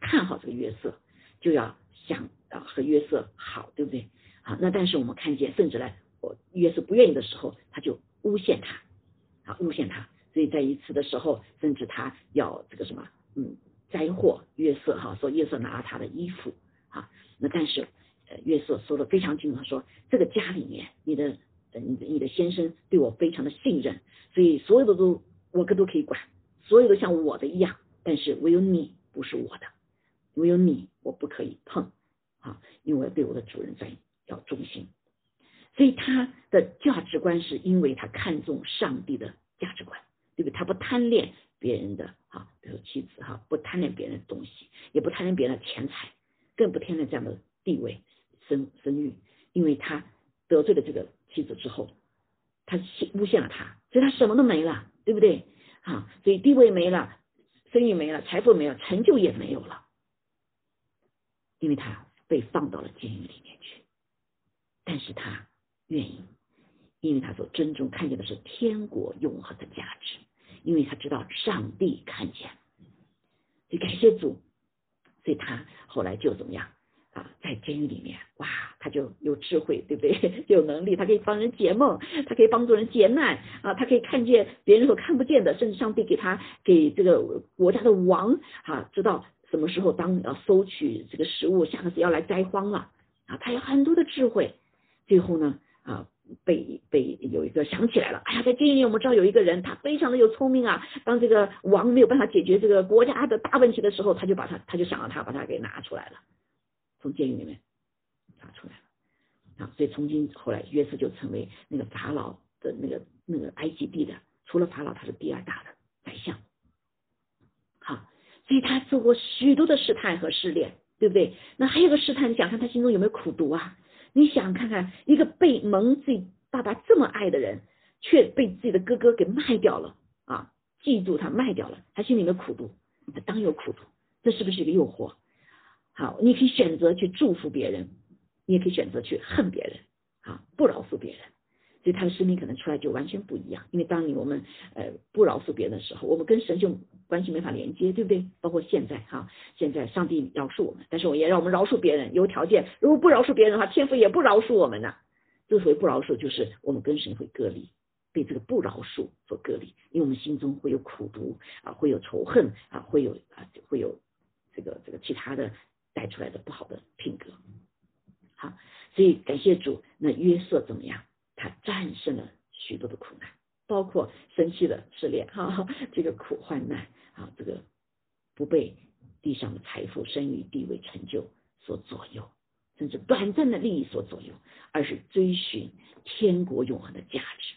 看好这个约瑟，就要想啊和约瑟好，对不对？啊，那但是我们看见，甚至呢，我约瑟不愿意的时候，他就诬陷他，啊，诬陷他。所以在一次的时候，甚至他要这个什么，嗯，灾祸约瑟哈，说约瑟拿了他的衣服，啊，那但是呃约瑟说的非常清楚，说这个家里面，你的你的你的先生对我非常的信任，所以所有的都我哥都可以管，所有的像我的一样，但是唯有你不是我的，唯有你我不可以碰，啊，因为对我的主人在。要忠心，所以他的价值观是因为他看重上帝的价值观，对不对？他不贪恋别人的哈，有妻子哈，不贪恋别人的东西，也不贪恋别人的钱财，更不贪恋这样的地位、声声誉，因为他得罪了这个妻子之后，他诬陷了他，所以他什么都没了，对不对？啊，所以地位没了，声誉没了，财富没了，成就也没有了，因为他被放到了监狱里面去。但是他愿意，因为他所尊重看见的是天国永恒的价值，因为他知道上帝看见，以感谢主，所以他后来就怎么样啊，在监狱里面，哇，他就有智慧，对不对？有能力，他可以帮人解梦，他可以帮助人解难啊，他可以看见别人所看不见的，甚至上帝给他给这个国家的王啊，知道什么时候当要收取这个食物，下个次要来灾荒了啊，他有很多的智慧。最后呢，啊，被被有一个想起来了，哎呀，在监狱里我们知道有一个人，他非常的有聪明啊。当这个王没有办法解决这个国家的大问题的时候，他就把他，他就想到他，把他给拿出来了，从监狱里面拿出来了啊。所以从今后来，约瑟就成为那个法老的那个那个埃及地的，除了法老，他是第二大的宰相。好，所以他受过许多的试探和试炼，对不对？那还有个试探，你想看他心中有没有苦毒啊？你想看看一个被蒙自己爸爸这么爱的人，却被自己的哥哥给卖掉了啊！嫉妒他卖掉了，他心里的苦毒，他当有苦毒，这是不是一个诱惑？好，你可以选择去祝福别人，你也可以选择去恨别人，啊，不饶恕别人。所以他的生命可能出来就完全不一样，因为当你我们呃不饶恕别人的时候，我们跟神就关系没法连接，对不对？包括现在哈，现在上帝饶恕我们，但是我也让我们饶恕别人，有条件。如果不饶恕别人的话，天父也不饶恕我们呢。之所以不饶恕，就是我们跟神会隔离，被这个不饶恕所隔离，因为我们心中会有苦毒啊，会有仇恨啊，会有啊，会有这个这个其他的带出来的不好的品格。好，所以感谢主，那约瑟怎么样？他战胜了许多的苦难，包括生气的试炼，哈，这个苦患难啊，这个不被地上的财富、声誉、地位、成就所左右，甚至短暂的利益所左右，而是追寻天国永恒的价值。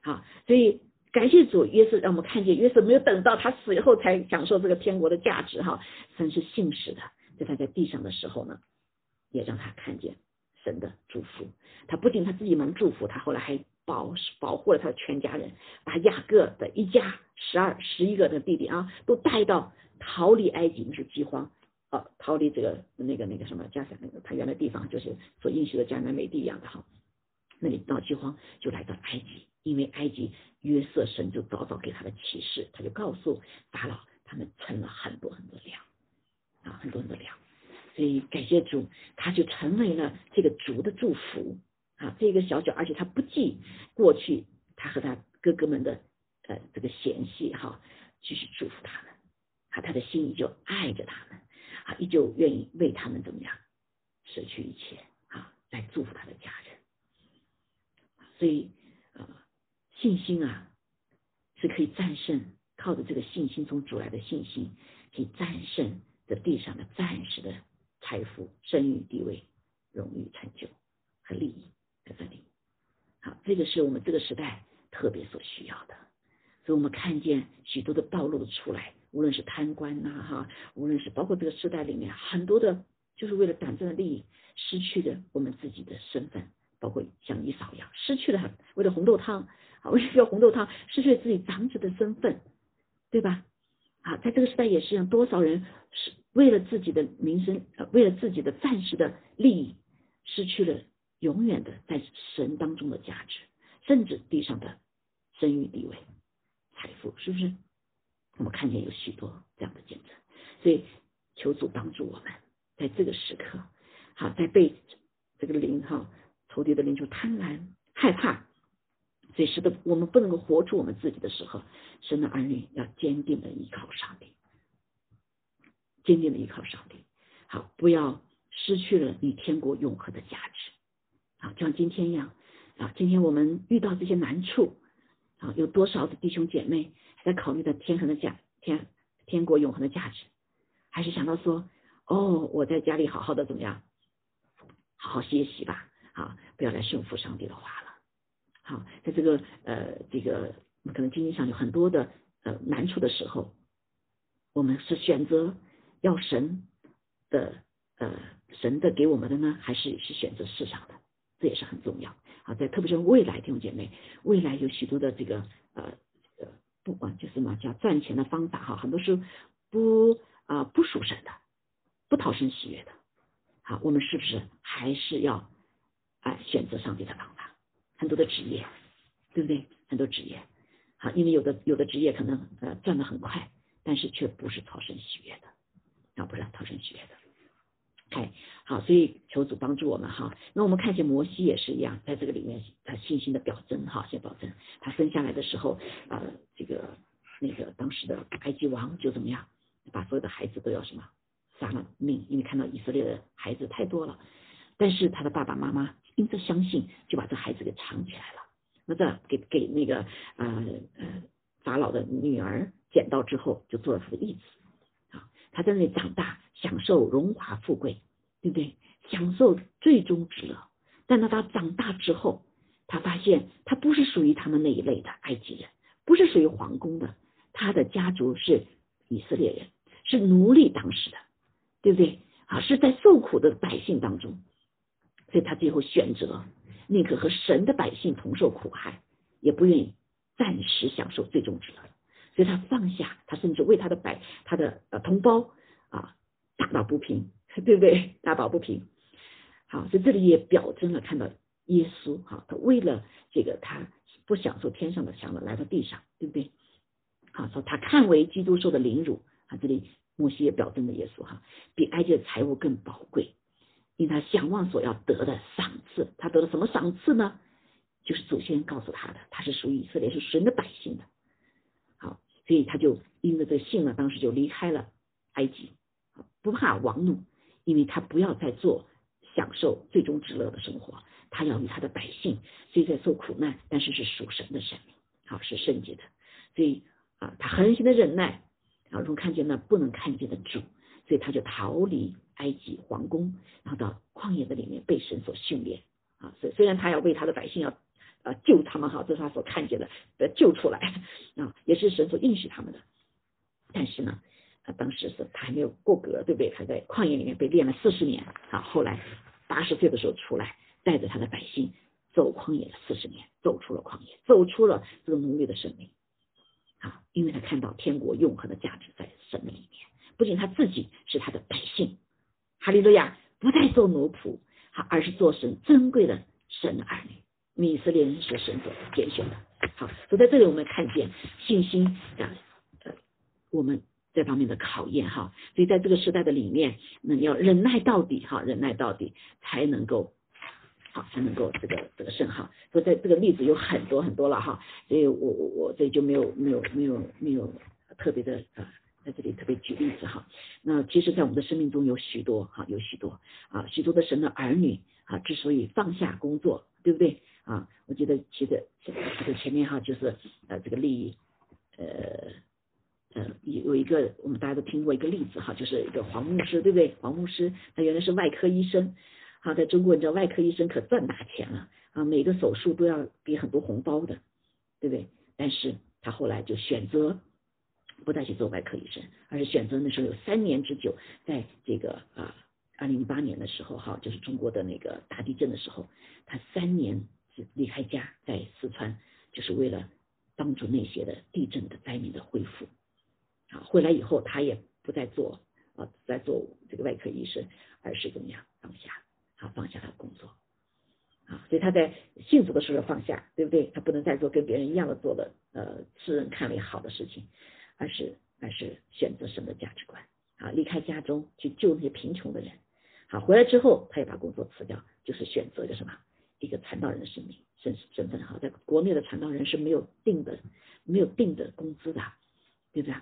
好，所以感谢主，约瑟让我们看见，约瑟没有等到他死以后才享受这个天国的价值，哈，神是信实的，在他在地上的时候呢，也让他看见。神的祝福，他不仅他自己能祝福，他后来还保保护了他的全家人，把雅各的一家十二十一个的弟弟啊，都带到逃离埃及，那是饥荒呃逃离这个那个那个什么加萨那个他原来地方就是所应许的迦南美地一样的哈，那里闹饥荒就来到埃及，因为埃及约瑟神就早早给他的启示，他就告诉法老他们存了很多很多粮啊很多很多粮，所以感谢主，他就成为了这个族的祝福啊这个小小，而且他不计过去他和他哥哥们的呃这个嫌隙哈，继续祝福他们。啊，他的心依旧爱着他们，啊，依旧愿意为他们怎么样舍去一切啊，来祝福他的家人。所以啊，信心啊是可以战胜，靠着这个信心从主来的信心，可以战胜这地上的暂时的财富、声誉、地位、荣誉、成就和利益在这里。好，这个是我们这个时代特别所需要的。所以我们看见许多的暴露出来。无论是贪官呐，哈，无论是包括这个时代里面很多的，就是为了短暂的利益，失去了我们自己的身份，包括像一嫂一样，失去了为了红豆汤，啊，为了红豆汤，失去了自己长子的身份，对吧？啊，在这个时代也是一样，多少人是为了自己的名声，呃为了自己的暂时的利益，失去了永远的在神当中的价值，甚至地上的声誉地位、财富，是不是？我们看见有许多这样的见证，所以求主帮助我们，在这个时刻，好，在被这个灵哈仇敌的灵就贪婪、害怕，所以使得我们不能够活出我们自己的时候，神的儿女要坚定的依靠上帝，坚定的依靠上帝，好，不要失去了你天国永恒的价值，啊，就像今天一样，啊，今天我们遇到这些难处，啊，有多少的弟兄姐妹还？在考虑的天恒的价天天国永恒的价值，还是想到说哦，我在家里好好的怎么样，好好歇息吧，好，不要来顺服上帝的话了。好，在这个呃这个可能经济上有很多的呃难处的时候，我们是选择要神的呃神的给我们的呢，还是是选择世上的？这也是很重要。啊，在特别是未来弟兄姐妹，未来有许多的这个呃呃。不管就什么叫赚钱的方法哈，很多时候不啊不属神的，不讨神喜悦的。好，我们是不是还是要哎选择上帝的方法？很多的职业，对不对？很多职业，好，因为有的有的职业可能呃赚的很快，但是却不是讨神喜悦的，啊不是讨神喜悦的。哎，好，所以求主帮助我们哈。那我们看见摩西也是一样，在这个里面他信心的表征哈，先保证他生下来的时候啊，这个那个当时的埃及王就怎么样，把所有的孩子都要什么杀了命，因为看到以色列的孩子太多了。但是他的爸爸妈妈因着相信，就把这孩子给藏起来了。那这给给那个呃呃法老的女儿捡到之后，就做了他的义子。他在那里长大，享受荣华富贵，对不对？享受最终之乐。但当他长大之后，他发现他不是属于他们那一类的埃及人，不是属于皇宫的。他的家族是以色列人，是奴隶当时的，对不对？啊，是在受苦的百姓当中，所以他最后选择宁可和神的百姓同受苦害，也不愿意暂时享受最终之乐。所以他放下，他甚至为他的百他的呃同胞啊打抱不平，对不对？打抱不平。好，所以这里也表征了看到耶稣哈，他为了这个他不享受天上的享乐，来到地上，对不对？好，说他看为基督受的凌辱啊，这里摩西也表征了耶稣哈，比埃及的财物更宝贵，因他向往所要得的赏赐，他得了什么赏赐呢？就是祖先告诉他的，他是属于以色列，是神的百姓的。所以他就因着这信呢，当时就离开了埃及，不怕王怒，因为他不要再做享受最终之乐的生活，他要与他的百姓虽在受苦难，但是是属神的生命，好是圣洁的，所以啊，他恒心的忍耐，啊，如果看见那不能看见的主，所以他就逃离埃及皇宫，然后到旷野的里面被神所训练，啊，虽虽然他要为他的百姓要。啊，救他们哈，这是他所看见的，呃，救出来 啊，也是神所应许他们的。但是呢，当时是他还没有过格，对不对？他在旷野里面被练了四十年啊，后来八十岁的时候出来，带着他的百姓走旷野了四十年，走出了旷野，走出了这个奴隶的生命啊，因为他看到天国永恒的价值在神的里面，不仅他自己是他的百姓，哈利路亚，不再做奴仆，好，而是做神珍贵的神的儿女，以色列人是神所拣选的。好，所以在这里我们看见信心啊，呃，我们这方面的考验哈。所以在这个时代的里面，那要忍耐到底哈，忍耐到底才能够。好，才能够这个得胜哈。所以在这个例子有很多很多了哈，所以我我我这里就没有没有没有没有特别的啊，在这里特别举例子哈。那其实，在我们的生命中有许多哈，有许多啊，许多的神的儿女啊，之所以放下工作，对不对啊？我记得其实这个前面哈，就是呃这个例益，呃呃有有一个我们大家都听过一个例子哈，就是一个黄牧师，对不对？黄牧师他原来是外科医生。好，在中国，你知道外科医生可赚大钱了啊！每个手术都要给很多红包的，对不对？但是他后来就选择不再去做外科医生，而是选择那时候有三年之久，在这个啊，二零零八年的时候，哈，就是中国的那个大地震的时候，他三年离开家，在四川，就是为了帮助那些的地震的灾民的恢复。啊，回来以后，他也不再做啊，在做这个外科医生，而是怎么样放下。啊放下他的工作，啊，所以他在幸福的时候放下，对不对？他不能再做跟别人一样的做的，呃，世人看为好的事情，而是而是选择神的价值观，啊，离开家中去救那些贫穷的人，好，回来之后他也把工作辞掉，就是选择一个什么，一个传道人的生命身身份，哈，在国内的传道人是没有定的，没有定的工资的，对不对？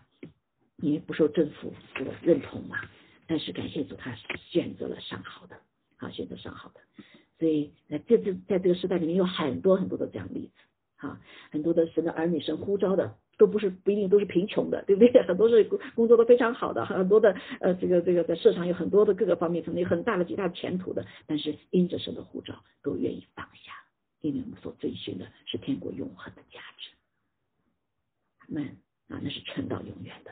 因为不受政府的认同嘛，但是感谢主，他选择了上好的。啊，选择上好的，所以在这这在这个时代里面有很多很多的这样的例子，哈，很多的神的儿女神呼召的都不是不一定都是贫穷的，对不对？很多是工作的非常好的，很多的呃这个这个在市场有很多的各个方面可能有很大的极大的前途的，但是因着神的护照都愿意放下，因为我们所追寻的是天国永恒的价值，们啊那是存到永远的。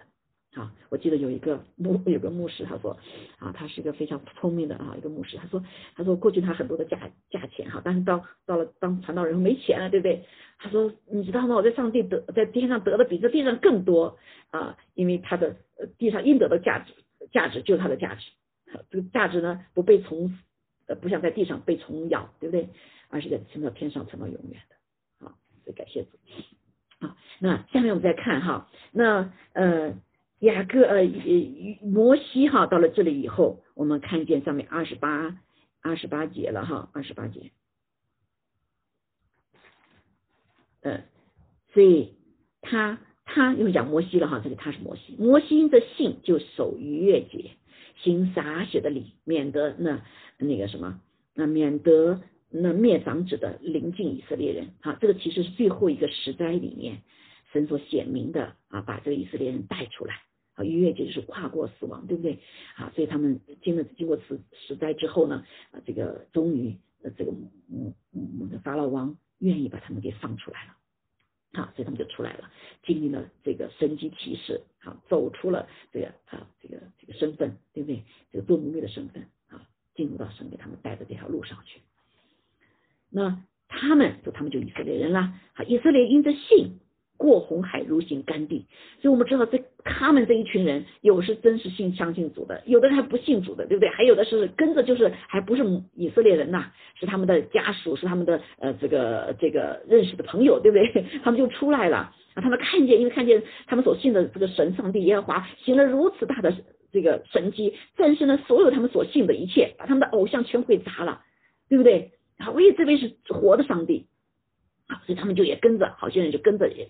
啊，我记得有一个牧有个牧师，他说啊，他是一个非常聪明的啊一个牧师，他说他说过去他很多的价价钱哈，但是到到了当传道人没钱了，对不对？他说你知道吗？我在上帝得在天上得的比这地上更多啊，因为他的地上应得的价值价值就是他的价值，这个价值呢不被虫呃不像在地上被虫咬，对不对？而是在升到天上成到永远的啊，所以感谢主啊。那下面我们再看哈，那呃。雅各呃摩西哈到了这里以后，我们看见上面二十八二十八节了哈，二十八节，呃，所以他他又讲摩西了哈，这里他是摩西，摩西的信就守逾越节，行洒血的礼，免得那那个什么，那免得那灭长子的临近以色列人，哈，这个其实是最后一个时灾里面神所显明的啊，把这个以色列人带出来。啊，逾越节就是跨过死亡，对不对？啊，所以他们经了经过此时代之后呢，啊，这个终于呃这个嗯嗯法老王愿意把他们给放出来了，啊，所以他们就出来了，经历了这个神机骑士，啊，走出了这个啊这个这个身份，对不对？这个做奴隶的身份，啊，进入到神给他们带的这条路上去。那他们就他们就以色列人啦，好，以色列因着信。过红海如行干地，所以我们知道这他们这一群人，有是真实信相信主的，有的人还不信主的，对不对？还有的是跟着就是还不是以色列人呐，是他们的家属，是他们的呃这个这个认识的朋友，对不对？他们就出来了啊，他们看见，因为看见他们所信的这个神上帝耶和华行了如此大的这个神迹，战胜了所有他们所信的一切，把他们的偶像全会砸了，对不对？啊，为这位是活的上帝啊，所以他们就也跟着，好些人就跟着也。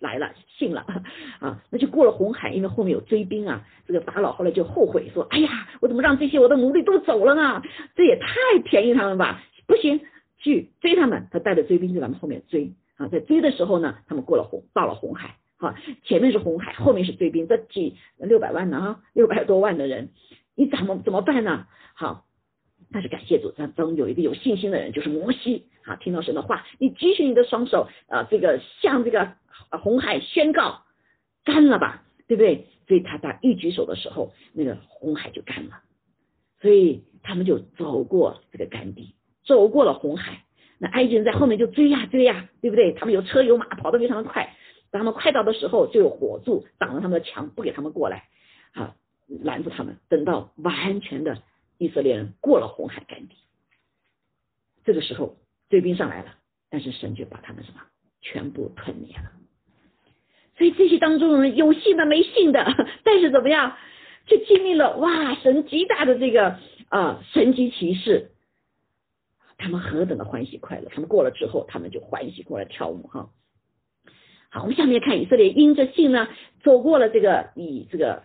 来了，信了 啊，那就过了红海，因为后面有追兵啊。这个法老后来就后悔说：“哎呀，我怎么让这些我的奴隶都走了呢？这也太便宜他们吧！不行，去追他们。”他带着追兵就咱们后面追啊，在追的时候呢，他们过了红，到了红海啊，前面是红海，后面是追兵，这几六百万呢啊，六百多万的人，你怎么怎么办呢？好，但是感谢主，当中有一个有信心的人，就是摩西啊，听到神的话，你举起你的双手啊，这个向这个。啊，红海宣告干了吧，对不对？所以他他一举手的时候，那个红海就干了。所以他们就走过这个干地，走过了红海。那埃及人在后面就追呀追呀，对不对？他们有车有马，跑得非常的快。当他们快到的时候，就有火柱挡着他们的墙，不给他们过来。啊，拦住他们，等到完全的以色列人过了红海干地，这个时候追兵上来了，但是神就把他们什么全部吞灭了。所以这些当中有信的没信的，但是怎么样，就经历了哇神极大的这个啊神级骑士，他们何等的欢喜快乐！他们过了之后，他们就欢喜过来跳舞哈。好，我们下面看以色列因着信呢，走过了这个以这个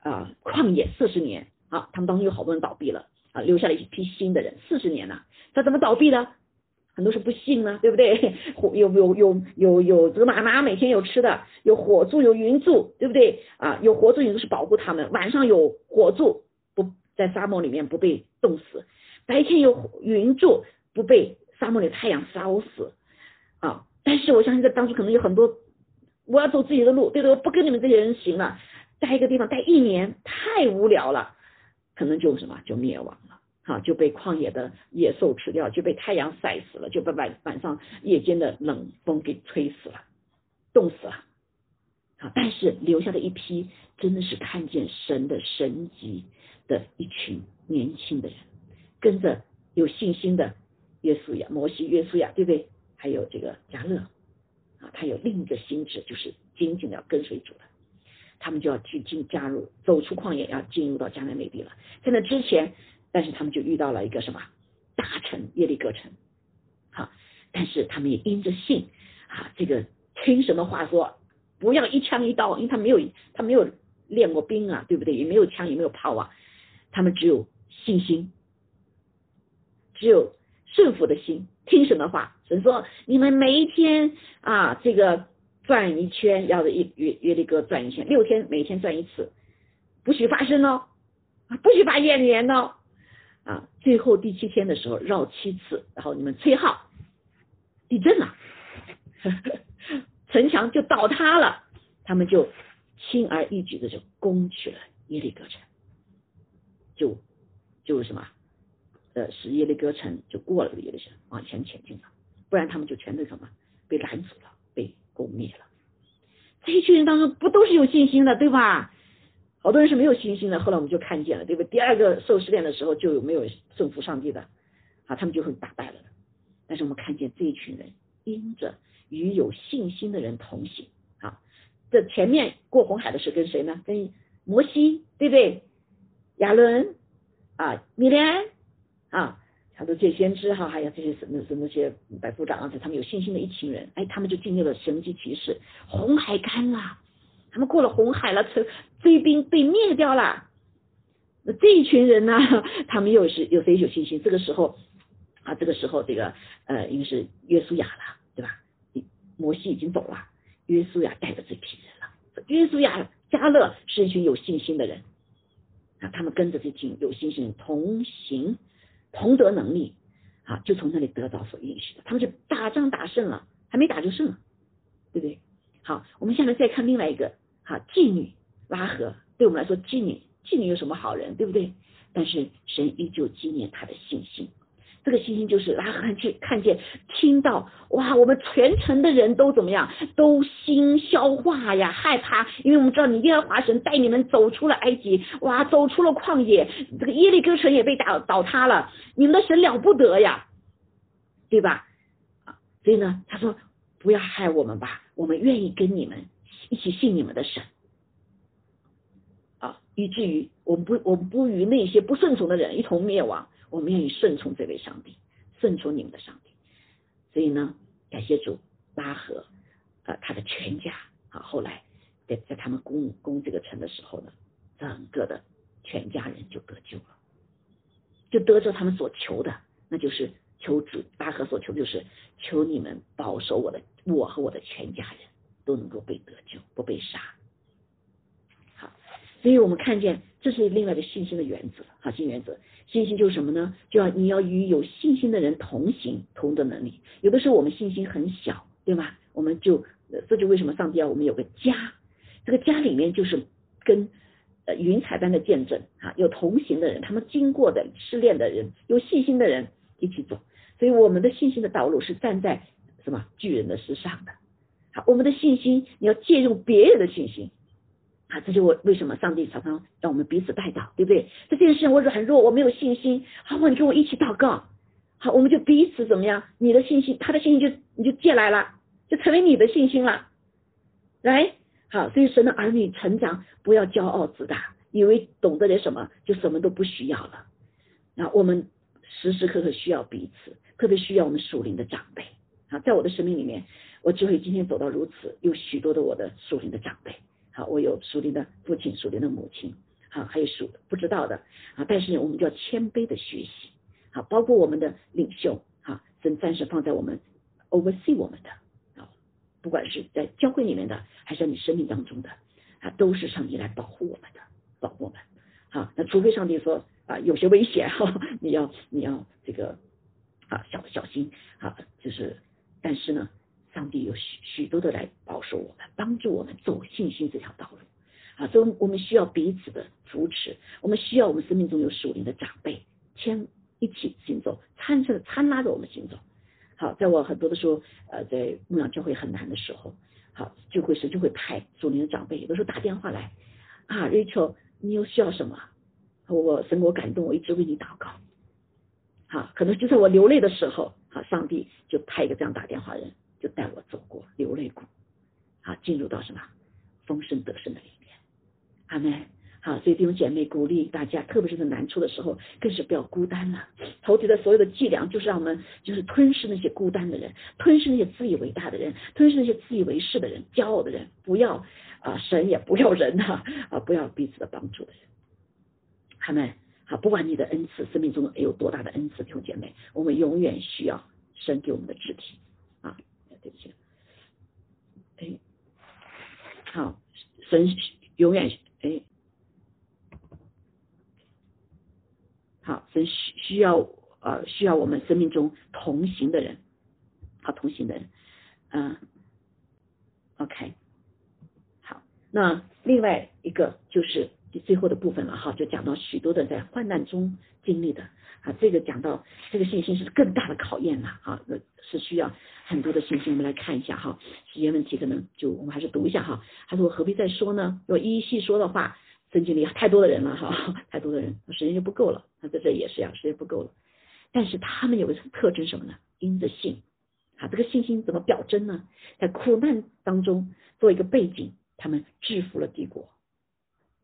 啊旷野四十年啊，他们当中有好多人倒闭了啊，留下了一批新的人，四十年了，他怎么倒闭的？很多是不信呢，对不对？火有有有有有这个马马每天有吃的，有火柱有云柱，对不对？啊，有火柱云柱是保护他们，晚上有火柱不在沙漠里面不被冻死，白天有云柱不被沙漠里太阳烧死啊。但是我相信在当时可能有很多。我要走自己的路，对不对？我不跟你们这些人行了，待一个地方待一年太无聊了，可能就什么就灭亡了，哈，就被旷野的野兽吃掉，就被太阳晒死了，就被晚晚上夜间的冷风给吹死了，冻死了，好，但是留下的一批真的是看见神的神迹的一群年轻的人，跟着有信心的约书亚、摩西、约书亚，对不对？还有这个加勒。啊，他有另一个心智，就是紧紧的跟随主的，他们就要去进加入，走出旷野，要进入到迦南美地了。在那之前，但是他们就遇到了一个什么？大臣耶利哥城，好，但是他们也因着信啊，这个听神的话说，不要一枪一刀，因为他没有他没有练过兵啊，对不对？也没有枪，也没有炮啊，他们只有信心，只有顺服的心。听神的话，神说：“你们每一天啊，这个转一圈，要一约约利哥转一圈，六天每天转一次，不许发声哦，不许发怨言哦，最后第七天的时候绕七次，然后你们吹号，地震了，城墙就倒塌了，他们就轻而易举的就攻取了耶利哥城，就就什么？”呃，使耶利哥城就过了耶利城，往前前进了，不然他们就全都什么被拦阻了，被攻灭了。这一群人当中不都是有信心的，对吧？好多人是没有信心的。后来我们就看见了，对不对？第二个受试炼的时候就有没有顺服上帝的啊？他们就会打败了。但是我们看见这一群人因着与有信心的人同行啊，这前面过红海的是跟谁呢？跟摩西，对不对？亚伦啊，米莲。啊，像这些先知哈，还有这些什么什么些百夫长啊，这他们有信心的一群人，哎，他们就经历了神迹骑士，红海干了，他们过了红海了，追追兵被灭掉了。那这一群人呢，他们又是有谁有信心？这个时候啊，这个时候这个呃，因为是约书亚了，对吧？摩西已经走了，约书亚带着这批人了。约书亚、加勒是一群有信心的人啊，他们跟着这群有信心人同行。同得能力啊，就从那里得到所允许的，他们就打仗打胜了，还没打就胜了，对不对？好，我们下面再看另外一个哈，妓女拉合，对我们来说，妓女妓女有什么好人，对不对？但是神依旧纪念他的信心。这个信心就是拉合去看见、听到，哇！我们全城的人都怎么样？都心消化呀，害怕，因为我们知道你耶和华神带你们走出了埃及，哇，走出了旷野，这个耶利哥城也被打倒塌了，你们的神了不得呀，对吧？啊，所以呢，他说不要害我们吧，我们愿意跟你们一起信你们的神，啊，以至于我们不，我们不与那些不顺从的人一同灭亡。我们愿意顺从这位上帝，顺从你们的上帝。所以呢，感谢主拉合呃他的全家啊，后来在在他们攻攻这个城的时候呢，整个的全家人就得救了，就得着他们所求的，那就是求主拉合所求，就是求你们保守我的我和我的全家人都能够被得救，不被杀。好，所以我们看见这是另外的信心的原则，好，新原则。信心就是什么呢？就要你要与有信心的人同行，同的能力。有的时候我们信心很小，对吧？我们就这就为什么上帝要我们有个家？这个家里面就是跟呃云彩般的见证啊，有同行的人，他们经过的失恋的人，有信心的人一起走。所以我们的信心的道路是站在什么巨人的之上的。我们的信心你要借用别人的信心。啊，这就我为什么上帝常常让我们彼此带祷，对不对？这件事情我软弱，我没有信心，好，你跟我一起祷告，好，我们就彼此怎么样？你的信心，他的信心就你就借来了，就成为你的信心了，来，好，所以神的儿女成长，不要骄傲自大，以为懂得点什么就什么都不需要了。那我们时时刻刻需要彼此，特别需要我们属灵的长辈啊，在我的生命里面，我只会今天走到如此，有许多的我的属灵的长辈。好，我有属灵的父亲，属灵的母亲，好，还有属不知道的啊。但是，我们就要谦卑的学习，好，包括我们的领袖，哈，神暂时放在我们 oversee 我们的啊，不管是在教会里面的，还是在你生命当中的啊，都是上帝来保护我们的，保护我们。好，那除非上帝说啊，有些危险哈，你要你要这个啊小小心啊，就是，但是呢。上帝有许许多的来保守我们，帮助我们走信心这条道路啊！所以，我们需要彼此的扶持，我们需要我们生命中有属灵的长辈牵一起行走，搀着搀拉着我们行走。好，在我很多的时候，呃，在牧养教会很难的时候，好，就会神就会派属灵的长辈，有的时候打电话来啊，Rachel，你又需要什么？我神我感动，我一直为你祷告。好，可能就在我流泪的时候，好，上帝就派一个这样打电话人。带我走过流泪谷，好进入到什么丰盛得胜的里面，阿门。好，所以弟兄姐妹鼓励大家，特别是在难处的时候，更是不要孤单了。投资的所有的伎俩，就是让我们就是吞噬那些孤单的人，吞噬那些自以为大的人，吞噬那些自以为是的人，骄傲的人，不要啊神也不要人呐啊不要彼此的帮助的人，阿门。好，不管你的恩赐，生命中有多大的恩赐，弟兄姐妹，我们永远需要神给我们的肢体。对不起，哎，好，神永远哎，好，神需需要呃需要我们生命中同行的人，好同行的人，嗯，OK，好，那另外一个就是最后的部分了哈，就讲到许多的在患难中经历的啊，这个讲到这个信心是更大的考验了啊，是需要。很多的信心，我们来看一下哈。时间问题可能就我们还是读一下哈。他说：“何必再说呢？如果一一细说的话，圣经里太多的人了哈，太多的人，时间就不够了。那在这也是呀，时间不够了。但是他们有个特征什么呢？因着信，啊，这个信心怎么表征呢？在苦难当中做一个背景，他们制服了帝国，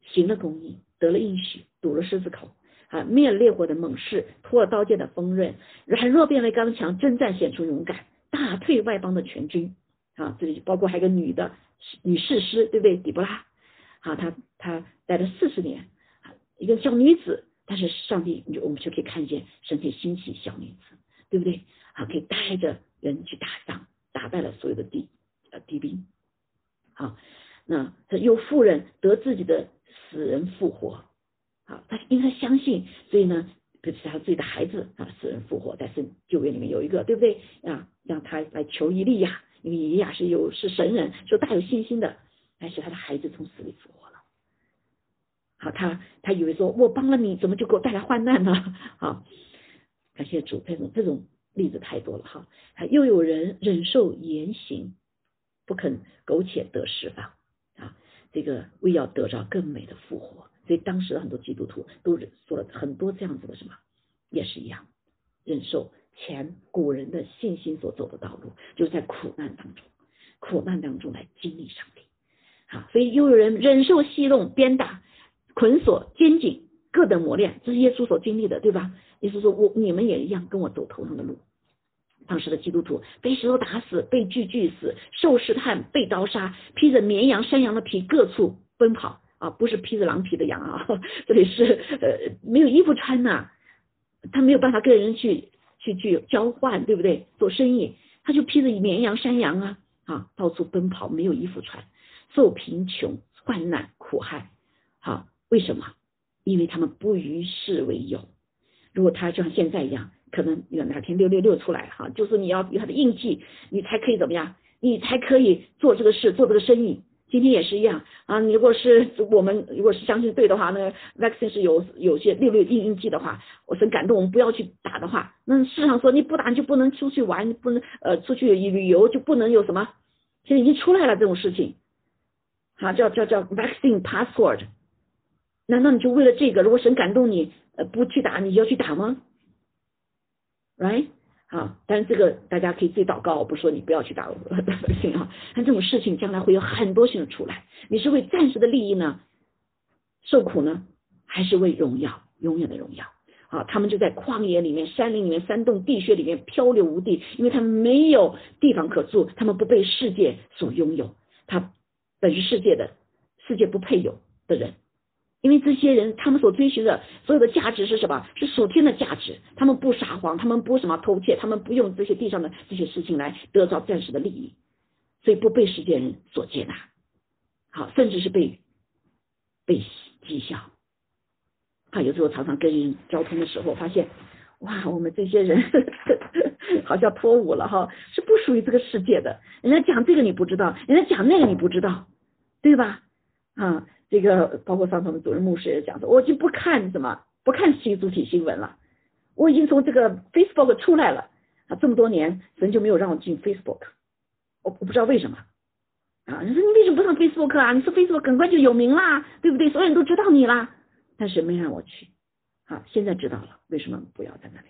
行了公义，得了应许，堵了狮子口，啊，灭了烈火的猛士，脱了刀剑的锋刃，软弱变为刚强，征战显出勇敢。”大退外邦的全军啊，这里包括还有个女的女士师，对不对？底波拉啊，她她待了四十年，啊一个小女子，但是上帝，我们就可以看见神体兴起小女子，对不对？啊，可以带着人去打仗，打败了所有的敌呃敌兵。啊，那他又妇人得自己的死人复活，好，他因为他相信，所以呢。就是他自己的孩子啊，死人复活，在圣旧约里面有一个，对不对啊？让他来求伊利亚，因为伊利亚是有是神人，说大有信心的，但是他的孩子从死里复活了。好，他他以为说我帮了你，怎么就给我带来患难呢？好，感谢主，这种这种例子太多了哈。又有人忍受严刑，不肯苟且得释放啊，这个为要得着更美的复活。所以当时的很多基督徒都说了很多这样子的什么，也是一样，忍受前古人的信心所走的道路，就是在苦难当中，苦难当中来经历上帝。好，所以又有人忍受戏弄、鞭打、捆锁、监禁、各等磨练，这是耶稣所经历的，对吧？耶稣说：“我你们也一样，跟我走同样的路。”当时的基督徒被石头打死，被锯锯死，受试探，被刀杀，披着绵羊、山羊的皮，各处奔跑。啊，不是披着狼皮的羊啊，这里是呃没有衣服穿呐，他没有办法跟人去去去交换，对不对？做生意，他就披着绵羊山羊啊啊，到处奔跑，没有衣服穿，受贫穷患难苦害，好，为什么？因为他们不与世为友。如果他就像现在一样，可能有哪天六六六出来哈，就是你要有他的印记，你才可以怎么样？你才可以做这个事，做这个生意。今天也是一样啊，你如果是我们如果是相信对的话，那 vaccine 是有有些六六印印记的话，我很感动。我们不要去打的话，那市场说你不打你就不能出去玩，不能呃出去旅游就不能有什么，现在已经出来了这种事情。啊，叫叫叫 vaccine passport。难道你就为了这个？如果神感动你，呃，不去打，你就要去打吗？Right？啊，但是这个大家可以自己祷告，我不说你不要去打 vaccine 啊。但这种事情将来会有很多性出来，你是为暂时的利益呢，受苦呢，还是为荣耀，永远的荣耀？啊，他们就在旷野里面、山林里面、山洞地穴里面漂流无地，因为他们没有地方可住，他们不被世界所拥有，他本是世界的，世界不配有的人。因为这些人，他们所追寻的所有的价值是什么？是属天的价值。他们不撒谎，他们不什么偷窃，他们不用这些地上的这些事情来得到暂时的利益，所以不被世界人所接纳。好，甚至是被被讥笑。啊，有时候常常跟人交通的时候，发现哇，我们这些人 好像脱伍了哈，是不属于这个世界的。人家讲这个你不知道，人家讲那个你不知道，对吧？啊，这个包括上次我们主任牧师也讲说，我已经不看什么，不看新主体新闻了，我已经从这个 Facebook 出来了啊，这么多年神就没有让我进 Facebook，我我不知道为什么啊，你说你为什么不上 Facebook 啊？你说 Facebook 很快就有名啦，对不对？所有人都知道你啦。但是没让我去，好，现在知道了为什么不要在那里。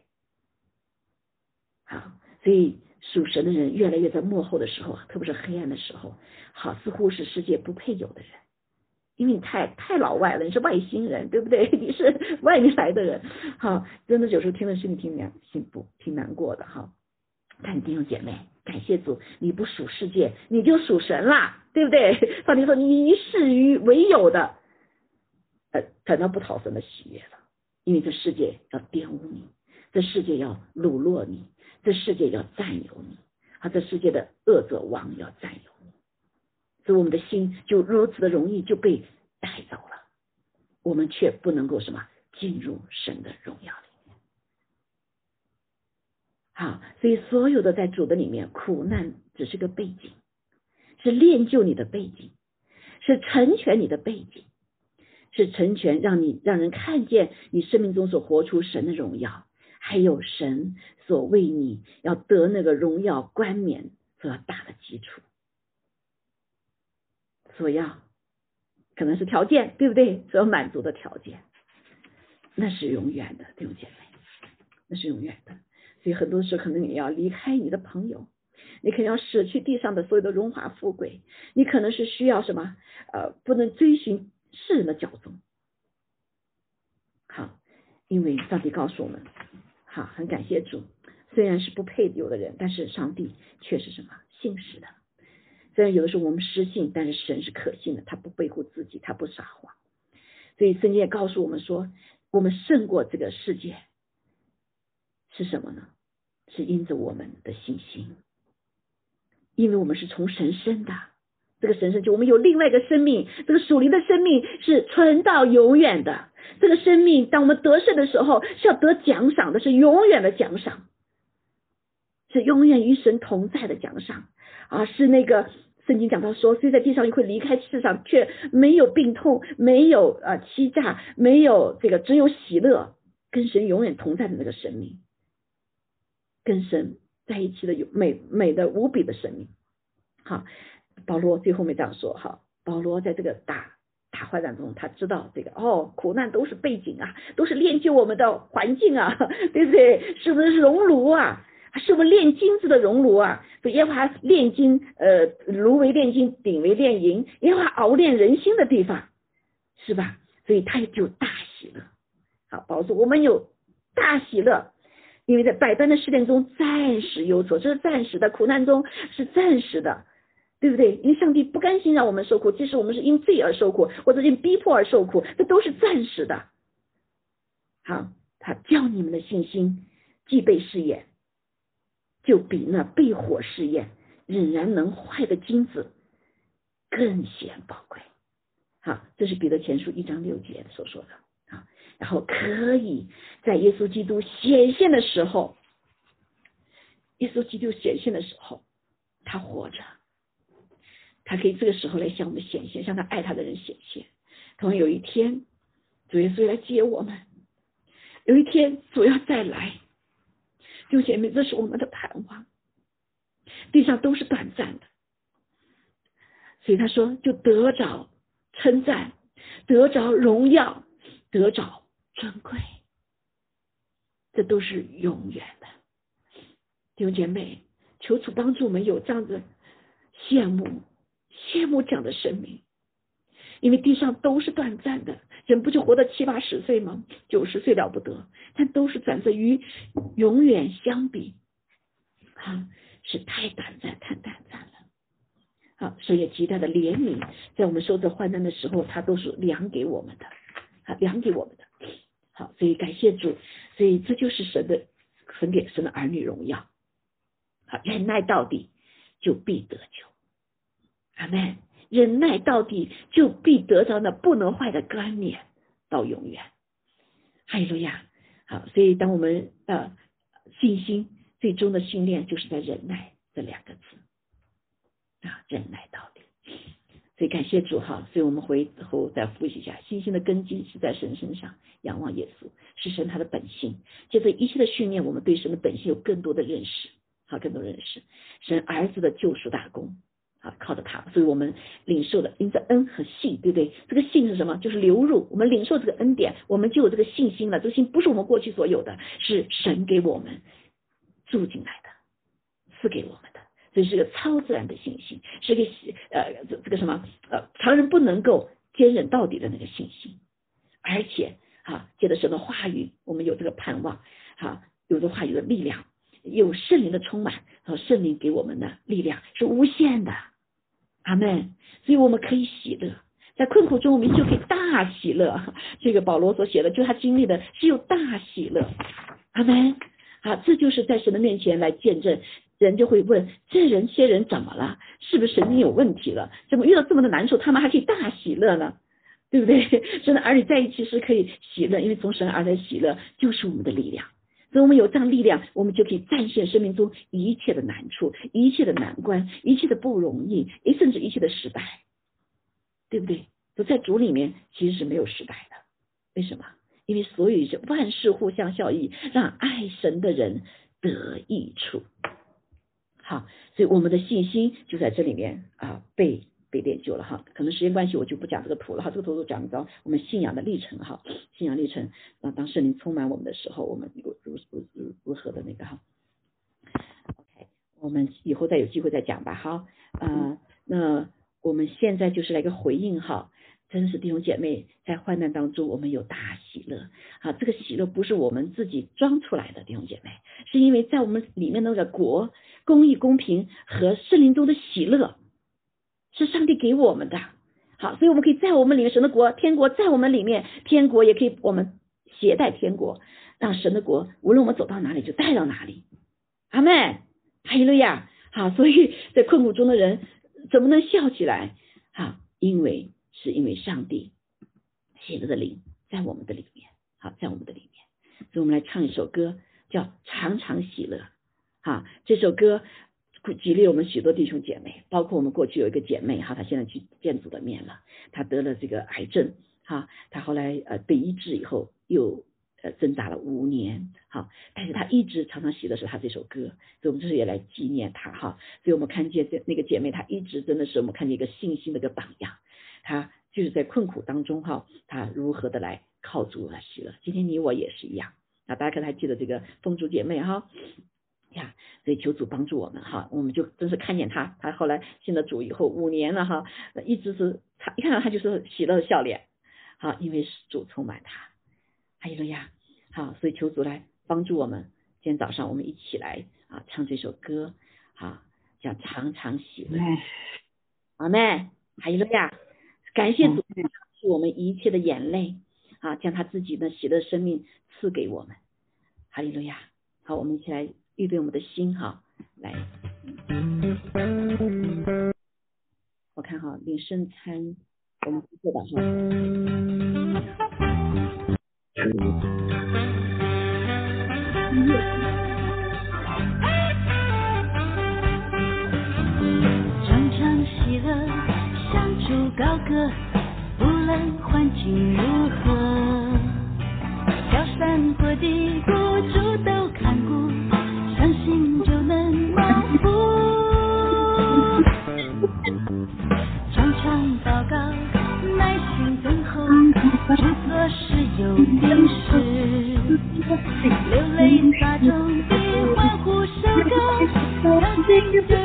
好，所以属神的人越来越在幕后的时候，特别是黑暗的时候，好，似乎是世界不配有的人，因为你太太老外了，你是外星人，对不对？你是外面来的人，好，真的有时候听了心里挺难，心不挺难过的哈。但弟兄姐妹，感谢主，你不属世界，你就属神啦，对不对？上帝说你以事于为有的。呃，反倒不讨神的喜悦了，因为这世界要玷污你，这世界要掳落你，这世界要占有你，啊，这世界的恶者王要占有，所以我们的心就如此的容易就被带走了，我们却不能够什么进入神的荣耀里面。好，所以所有的在主的里面，苦难只是个背景，是练就你的背景，是成全你的背景。是成全，让你让人看见你生命中所活出神的荣耀，还有神所为你要得那个荣耀冠冕所要打的基础，所要可能是条件，对不对？所要满足的条件，那是永远的，弟兄姐妹，那是永远的。所以很多时候，可能你要离开你的朋友，你可能要舍去地上的所有的荣华富贵，你可能是需要什么？呃，不能追寻。世人的教宗，好，因为上帝告诉我们，好，很感谢主，虽然是不配有的人，但是上帝却是什么信实的。虽然有的时候我们失信，但是神是可信的，他不背负自己，他不撒谎。所以圣经也告诉我们说，我们胜过这个世界是什么呢？是因着我们的信心，因为我们是从神生的。这个神圣就我们有另外一个生命，这个属灵的生命是存到永远的。这个生命，当我们得胜的时候，是要得奖赏的，是永远的奖赏，是永远与神同在的奖赏啊！是那个圣经讲到说，虽在地上会离开世上，却没有病痛，没有啊欺诈，没有这个，只有喜乐，跟神永远同在的那个生命，跟神在一起的有美美的无比的生命，好。保罗最后面这样说哈，保罗在这个大大坏蛋中，他知道这个哦，苦难都是背景啊，都是练就我们的环境啊，对不对？是不是熔炉啊？是我们炼金子的熔炉啊？耶和华炼金，呃，炉为炼金，鼎为炼银，耶和华熬炼人心的地方，是吧？所以他就大喜乐。好，保罗说我们有大喜乐，因为在百般的试炼中暂时忧愁，这是暂时的苦难中是暂时的。对不对？因为上帝不甘心让我们受苦，即使我们是因罪而受苦，或者因逼迫而受苦，这都是暂时的。好，他教你们的信心，既被试验，就比那被火试验仍然能坏的金子更显宝贵。好，这是彼得前书一章六节所说的。啊，然后可以在耶稣基督显现的时候，耶稣基督显现的时候，他活着。他可以这个时候来向我们显现，向他爱他的人显现。同样有一天，主耶稣来接我们；有一天，主要再来。弟兄姐妹，这是我们的盼望。地上都是短暂的，所以他说就得着称赞，得着荣耀，得着尊贵，这都是永远的。弟兄姐妹，求主帮助我们有这样子羡慕羡慕这样的生命，因为地上都是短暂的，人不就活到七八十岁吗？九十岁了不得，但都是短暂，与永远相比，啊，是太短暂，太短暂了。啊，所以极大的怜悯，在我们受这患难的时候，他都是量给我们的，啊，量给我们的。好，所以感谢主，所以这就是神的很典神的儿女荣耀。好，忍耐到底就必得救。阿门。忍耐到底就必得着那不能坏的冠冕到永远。哈利路亚。好，所以当我们呃信心最终的训练，就是在忍耐这两个字。啊，忍耐到底，所以感谢主哈，所以我们回头再复习一下，信心的根基是在神身上，仰望耶稣是神他的本性，借着一切的训练，我们对神的本性有更多的认识，好，更多认识神儿子的救赎大功，啊，靠着他，所以我们领受的因着恩和信，对不对？这个信是什么？就是流入我们领受这个恩典，我们就有这个信心了。这个信不是我们过去所有的，是神给我们住进来的，赐给我们的。这是个超自然的信心，是个呃这这个什么呃常人不能够坚忍到底的那个信心，而且啊借着神的话语，我们有这个盼望，哈有这话语的力量，有圣灵的充满，和圣灵给我们的力量是无限的，阿门。所以我们可以喜乐，在困苦中我们就可以大喜乐。这个保罗所写的，就他经历的是有大喜乐，阿门。啊，这就是在神的面前来见证。人就会问：这人些人怎么了？是不是神经有问题了？怎么遇到这么的难处，他们还可以大喜乐呢？对不对？神的儿女在一起是可以喜乐，因为从神而来喜乐就是我们的力量。所以我们有这样力量，我们就可以战胜生命中一切的难处、一切的难关、一切的不容易，甚至一切的失败，对不对？不在主里面其实是没有失败的。为什么？因为所有是万事互相效益，让爱神的人得益处。好，所以我们的信心就在这里面啊，被被练就了哈。可能时间关系，我就不讲这个图了哈。这个图都讲到我们信仰的历程哈，信仰历程啊，当圣灵充满我们的时候，我们如如如如如何的那个哈。OK，我们以后再有机会再讲吧哈。啊，那我们现在就是来个回应哈。真是弟兄姐妹，在患难当中，我们有大喜乐啊！这个喜乐不是我们自己装出来的，弟兄姐妹，是因为在我们里面那个国公义、公平和圣灵中的喜乐，是上帝给我们的。好，所以我们可以在我们里面，神的国、天国在我们里面，天国也可以我们携带天国，让神的国无论我们走到哪里就带到哪里。阿妹，哈利路亚！好，所以在困苦中的人怎么能笑起来？好，因为。是因为上帝喜乐的灵在我们的里面，好，在我们的里面，所以我们来唱一首歌，叫《常常喜乐》。好，这首歌激励我们许多弟兄姐妹，包括我们过去有一个姐妹，哈，她现在去见主的面了，她得了这个癌症，哈，她后来呃被医治以后又呃挣扎了五年，哈，但是她一直常常写的是她这首歌，所以我们这是也来纪念她，哈，所以我们看见这那个姐妹，她一直真的是我们看见一个信心的一个榜样。她就是在困苦当中哈，她如何的来靠主来喜乐？今天你我也是一样啊！大家可能还记得这个风烛姐妹哈呀，所以求主帮助我们哈，我们就真是看见他，他后来信了主以后五年了哈，一直是他一看到他就是喜乐的笑脸，好，因为是主充满他，还有了呀，好，所以求主来帮助我们。今天早上我们一起来啊唱这首歌，啊，叫常常喜乐，阿妹，还有了呀。感谢主，是我们一切的眼泪啊，将他自己的喜乐生命赐给我们。哈利路亚！好，我们一起来预备我们的心哈，来。我看哈，领圣餐，我们做吧哈。常常喜乐。高歌，无论环境如何，高山或低谷，场祷告，耐心等候，只做事有定时，流泪撒种，别欢呼收割，要静静。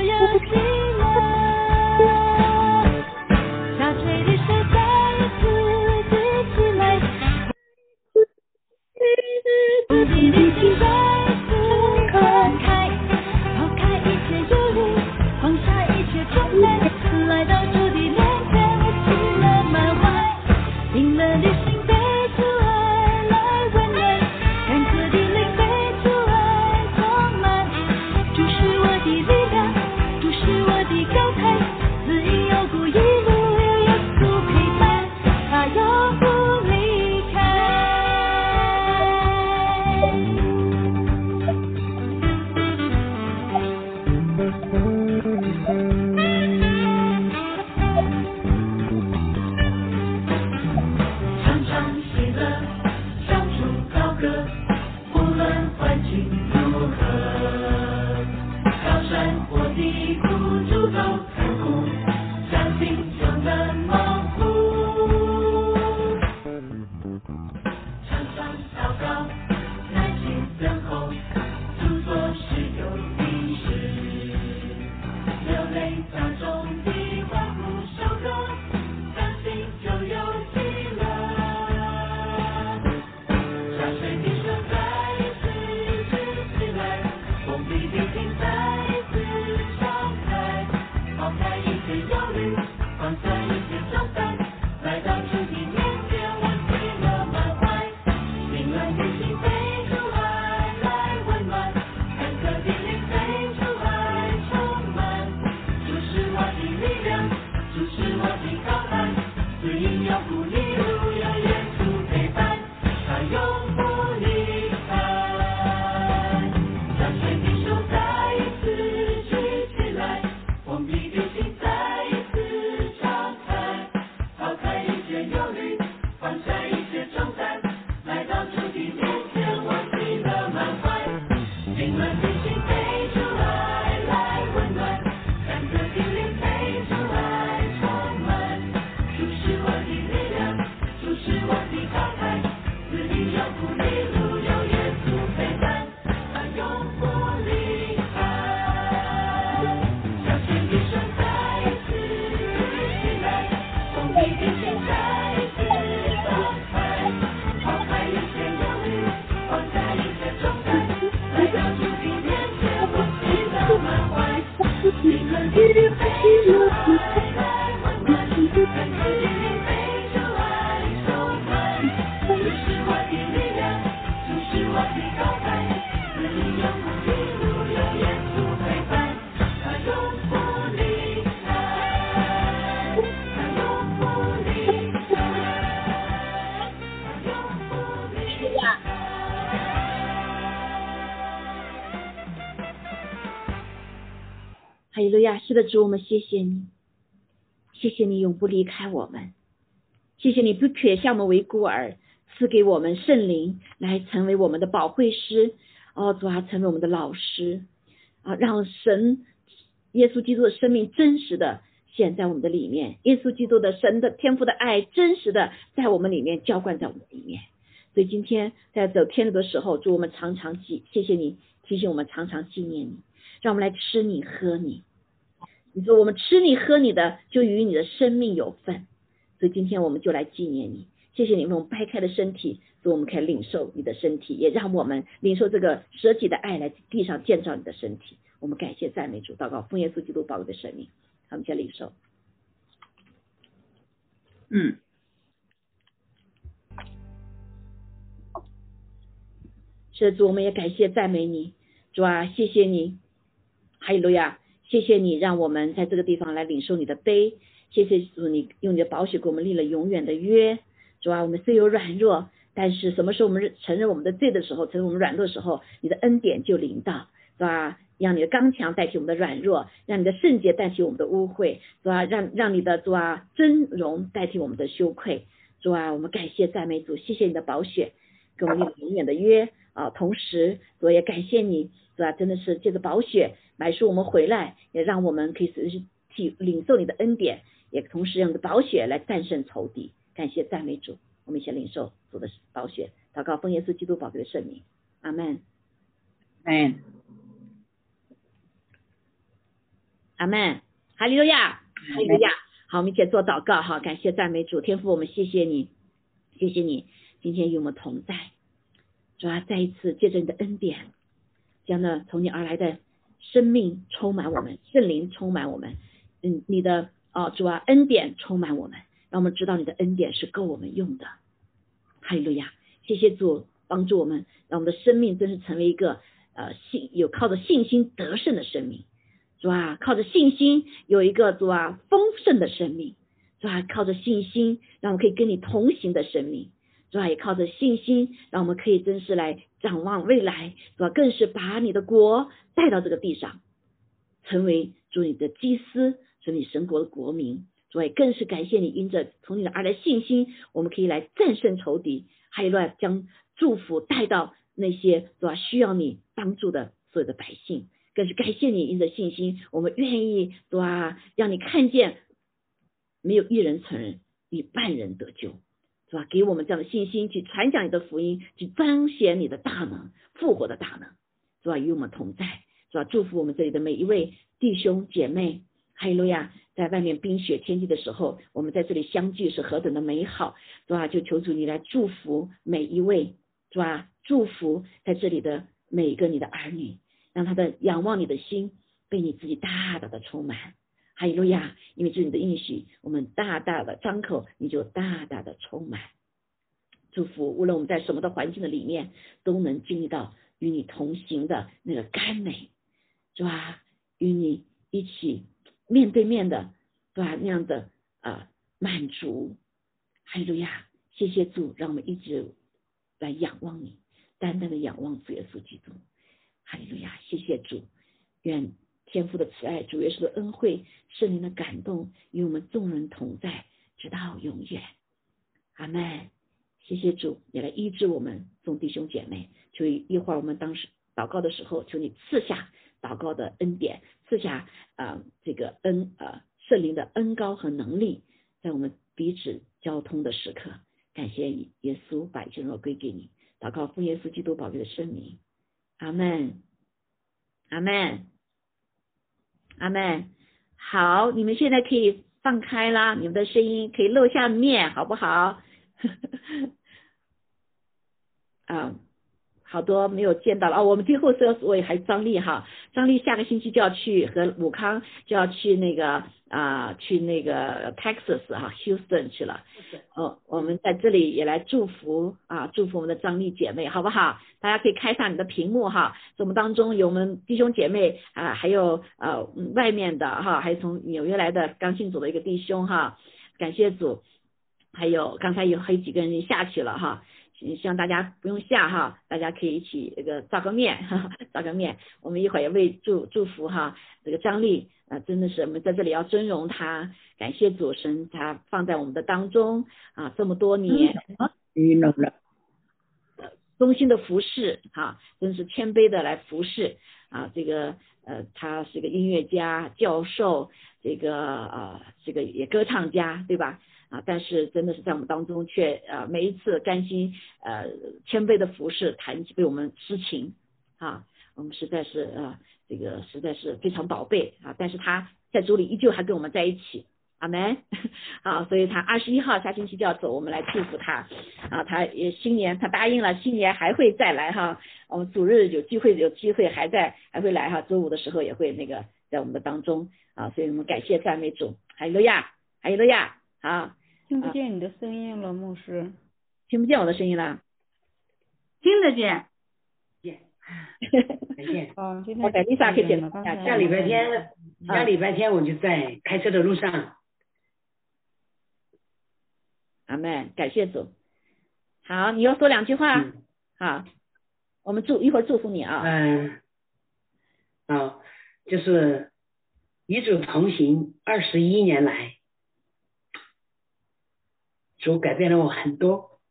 的，主，我们谢谢你，谢谢你永不离开我们，谢谢你不撇下我们为孤儿，赐给我们圣灵来成为我们的保惠师，哦，主啊，成为我们的老师。啊，让神耶稣基督的生命真实的显在我们的里面，耶稣基督的神的天赋的爱真实的在我们里面浇灌在我们里面。所以今天在走天路的时候，祝我们常常记，谢谢你提醒我们常常纪念你，让我们来吃你喝你。你说我们吃你喝你的，就与你的生命有份。所以今天我们就来纪念你，谢谢你为我们掰开的身体，所以我们可以领受你的身体，也让我们领受这个舍己的爱来地上建造你的身体。我们感谢赞美主，祷告奉耶稣基督宝贵的生命，我们先领受。嗯，是的主，我们也感谢赞美你，主啊，谢谢你，哈利路亚，谢谢你让我们在这个地方来领受你的杯，谢谢主，你用你的宝血给我们立了永远的约，主啊，我们虽有软弱，但是什么时候我们承认我们的罪的时候，承认我们软弱的时候，你的恩典就临到，是吧？让你的刚强代替我们的软弱，让你的圣洁代替我们的污秽，主啊，让让你的主啊尊荣代替我们的羞愧，主啊，我们感谢赞美主，谢谢你的宝血，给我们立了永远的约。啊，同时主也感谢你，主啊，真的是借着宝血买赎我们回来，也让我们可以随时体领受你的恩典，也同时用你的宝血来战胜仇敌，感谢赞美主，我们一起领受主的宝血，祷告奉耶稣基督宝贵的圣名，阿门，哎，阿门，哈利路亚，哈利路亚。好，我们一起做祷告哈，感谢赞美主，天父，我们谢谢你，谢谢你今天与我们同在，主啊，再一次借着你的恩典，将那从你而来的生命充满我们，圣灵充满我们，嗯，你的啊主啊恩典充满我们，让我们知道你的恩典是够我们用的，哈利路亚，谢谢主帮助我们，让我们的生命真是成为一个呃信有靠着信心得胜的生命。主啊，靠着信心有一个主啊丰盛的生命，主啊，靠着信心让我们可以跟你同行的生命，主啊，也靠着信心让我们可以真是来展望未来，主啊，更是把你的国带到这个地上，成为主你的祭司，成为神国的国民，主啊，也更是感谢你，因着从你的而来信心，我们可以来战胜仇敌，还有乱将祝福带到那些主啊需要你帮助的所有的百姓。更是感谢你，因着信心，我们愿意对吧？让你看见没有一人承认，以万人得救，是吧？给我们这样的信心，去传讲你的福音，去彰显你的大能，复活的大能，是吧？与我们同在，是吧？祝福我们这里的每一位弟兄姐妹，哈利路亚！在外面冰雪天气的时候，我们在这里相聚是何等的美好，是吧？就求主你来祝福每一位，是吧？祝福在这里的每一个你的儿女。让他的仰望你的心被你自己大大的充满，哈利路亚！因为这是你的应许，我们大大的张口，你就大大的充满祝福。无论我们在什么的环境的里面，都能经历到与你同行的那个甘美，是吧？与你一起面对面的，对吧？那样的啊满足，哈利路亚！谢谢主，让我们一直来仰望你，单单的仰望主耶稣基督。哈利路亚，谢谢主，愿天父的慈爱、主耶稣的恩惠、圣灵的感动与我们众人同在，直到永远。阿门。谢谢主，也来医治我们众弟兄姐妹。求一会儿我们当时祷告的时候，求你赐下祷告的恩典，赐下啊这个恩啊圣灵的恩高和能力，在我们彼此交通的时刻。感谢耶稣，百姓若归给你，祷告奉耶稣基督宝贵的圣名。阿门，阿门，阿妹。好，你们现在可以放开啦，你们的声音可以露下面，好不好？啊。好多没有见到了哦，我们最后说我也还张丽哈，张丽下个星期就要去和武康就要去那个啊去那个 Texas 哈 Houston 去了，哦，我们在这里也来祝福啊祝福我们的张丽姐妹好不好？大家可以开上你的屏幕哈，我们当中有我们弟兄姐妹啊，还有呃外面的哈，还有从纽约来的刚信组的一个弟兄哈，感谢主，还有刚才有还有几个人下去了哈。希望大家不用下哈，大家可以一起这个照个面，照个面。我们一会儿也为祝祝福哈，这个张丽啊，真的是我们在这里要尊荣他，感谢主神，他放在我们的当中啊，这么多年，嗯，了，衷心的服侍哈，真是谦卑的来服侍啊，这个呃，他是个音乐家、教授，这个呃，这个也歌唱家，对吧？啊，但是真的是在我们当中，却呃每一次甘心呃谦卑的服侍，谈为我们痴情啊，我们实在是呃这个实在是非常宝贝啊。但是他在主里依旧还跟我们在一起，阿门。啊，所以他二十一号下星期就要走，我们来祝福他啊。他也新年他答应了，新年还会再来哈。我们主日有机会有机会还在还会来哈，周五的时候也会那个在我们的当中啊。所以我们感谢赞美主，还有罗亚，还有罗亚。好，听不见你的声音了，牧师。听不见我的声音了？听得见。见。见。啊，今天。丽莎可以见了。下礼拜天，下礼拜天我就在开车的路上。阿妹，感谢主。好，你要说两句话。好，我们祝一会儿祝福你啊。嗯。啊，就是与主同行二十一年来。主改变了我很多，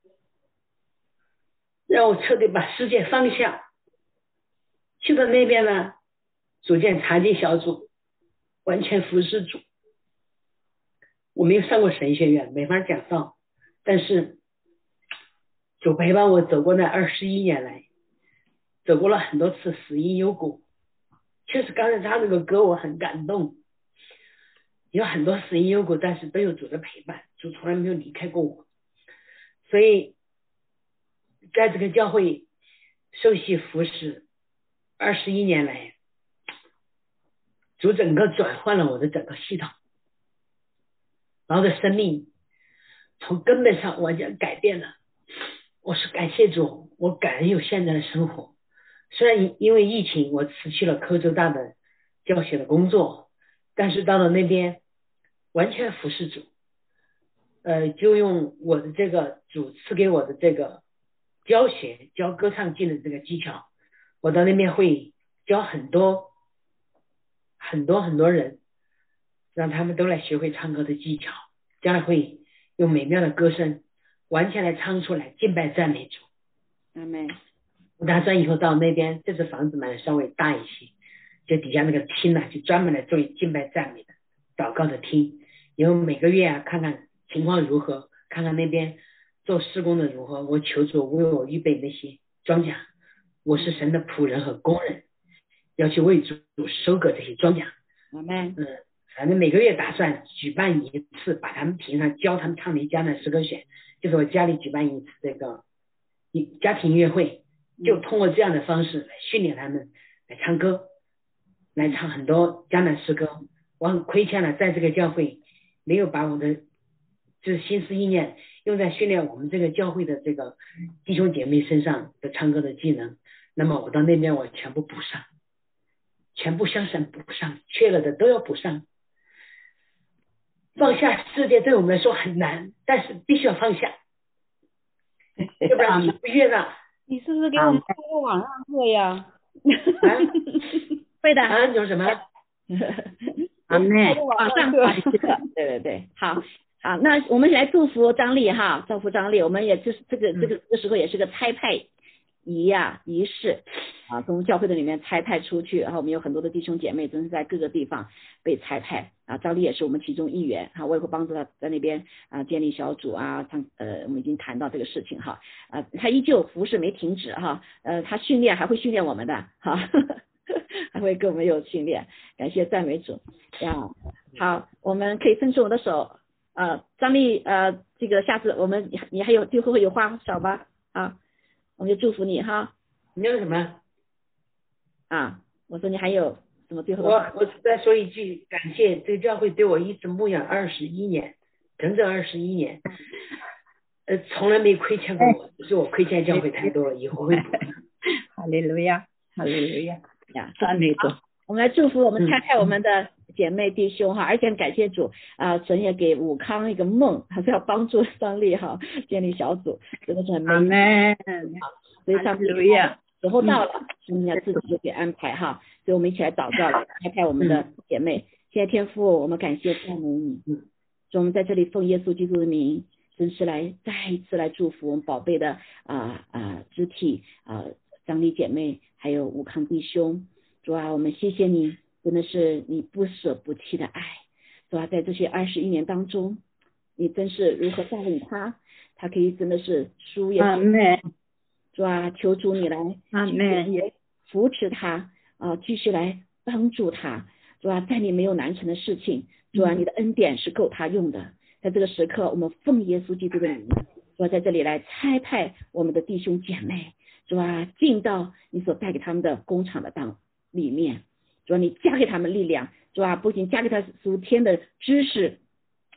让我彻底把世界放下。去到那边呢，组建查经小组，完全服侍主。我没有上过神学院，没法讲道，但是主陪伴我走过那二十一年来，走过了很多次死因幽谷。确实，刚才唱那个歌我很感动，有很多死因幽谷，但是都有主的陪伴，主从来没有离开过我。所以，在这个教会受洗服侍二十一年来，主整个转换了我的整个系统，然后的生命从根本上完全改变了。我是感谢主，我感恩有现在的生活。虽然因因为疫情，我辞去了科州大的教学的工作，但是到了那边完全服侍主，呃，就用我的这个主赐给我的这个教学教歌唱技能这个技巧，我到那边会教很多很多很多人，让他们都来学会唱歌的技巧，将来会用美妙的歌声完全来唱出来敬拜赞美主。阿门。我打算以后到那边，这次房子买的稍微大一些，就底下那个厅呢，就专门来做敬拜赞美的祷告的厅。以后每个月啊，看看情况如何，看看那边做施工的如何。我求主为我预备那些庄稼，我是神的仆人和工人，要去为主收割这些庄稼。阿门。嗯，反正每个月打算举办一次，把他们平常，教他们唱的江南诗歌选，就是我家里举办一次这个一家庭音乐会。就通过这样的方式来训练他们来唱歌，来唱很多江南诗歌。我很亏欠了，在这个教会没有把我的就是心思意念用在训练我们这个教会的这个弟兄姐妹身上的唱歌的技能。那么我到那边我全部补上，全部向上补上，缺了的都要补上。放下世界对我们来说很难，但是必须要放下，要不然你不悦纳。你是不是给我们开个网上课呀？会的。啊，你说什么？阿妹，网上课。对对对，好，好，那我们来祝福张丽哈，祝福张丽。我们也就是这个这个这个时候也是个拆派仪呀仪式啊，从教会的里面拆派出去，然后我们有很多的弟兄姐妹，真是在各个地方被拆派啊。张丽也是我们其中一员哈，我也会帮助他在那边啊建立小组啊，他呃我们已经谈到这个事情哈啊，他依旧服侍没停止哈，呃他训练还会训练我们的哈，还会跟我们有训练，感谢赞美主呀。好，我们可以伸出我的手呃，张丽呃这个下次我们你你还有最后有话少吧啊，我们就祝福你哈。你要什么？啊，我说你还有什么最后我？我再说一句，感谢这个教会对我一直牧养二十一年，整整二十一年，呃，从来没亏欠过我，只是我亏欠教会太多了，以后会补的。哈利路亚，哈利路亚，呀，赞美主。我们来祝福我们嗯拆派我们的姐妹弟兄哈，而且感谢主啊，神也给武康一个梦，还是要帮助张丽哈建立小组，真的是很阿美。妹，所以上哈利路亚，时候到了，神要自己就给安排哈，所以我们一起来祷告，来拆派我们的姐妹。谢谢天父，我们感谢赞美你，所以我们在这里奉耶稣基督的名，真是来再一次来祝福我们宝贝的啊啊肢体啊张丽姐妹，还有武康弟兄。主啊，我们谢谢你，真的是你不舍不弃的爱。是吧，在这些二十一年当中，你真是如何带领他，他可以真的是输也阿妹，主啊，求主你来阿妹，扶持他啊，继续来帮助他，主啊，在你没有难成的事情，主啊，你的恩典是够他用的。在这个时刻，我们奉耶稣基督的名，主啊，在这里来差派我们的弟兄姐妹，主啊，进到你所带给他们的工厂的当里面，主啊，你加给他们力量，主啊，不仅加给他属天的知识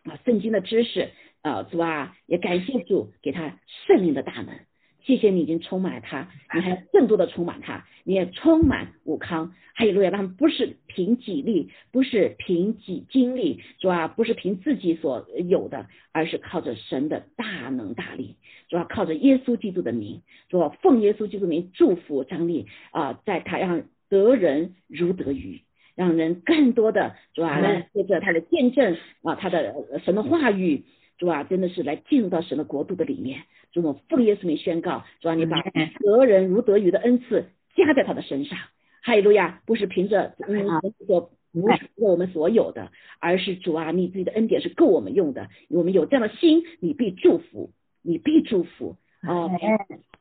啊，圣经的知识啊，主啊，也感谢主给他圣灵的大能。谢谢你已经充满了他，你还更多的充满他，你也充满武康，还有路亚，他们不是凭己力，不是凭己精力，主啊，不是凭自己所有的，而是靠着神的大能大力，主要靠着耶稣基督的名，主啊，奉耶稣基督的名祝福张力啊，在他让得人如得鱼。让人更多的主啊，来借着他的见证啊，他的呃神的话语，主啊，真的是来进入到神的国度的里面。主，我奉耶稣名宣告，主啊，你把得人如得鱼的恩赐加在他的身上。哈利路亚！不是凭着嗯所不是我们所有的，而是主啊，你自己的恩典是够我们用的。我们有这样的心，你必祝福，你必祝福。哦，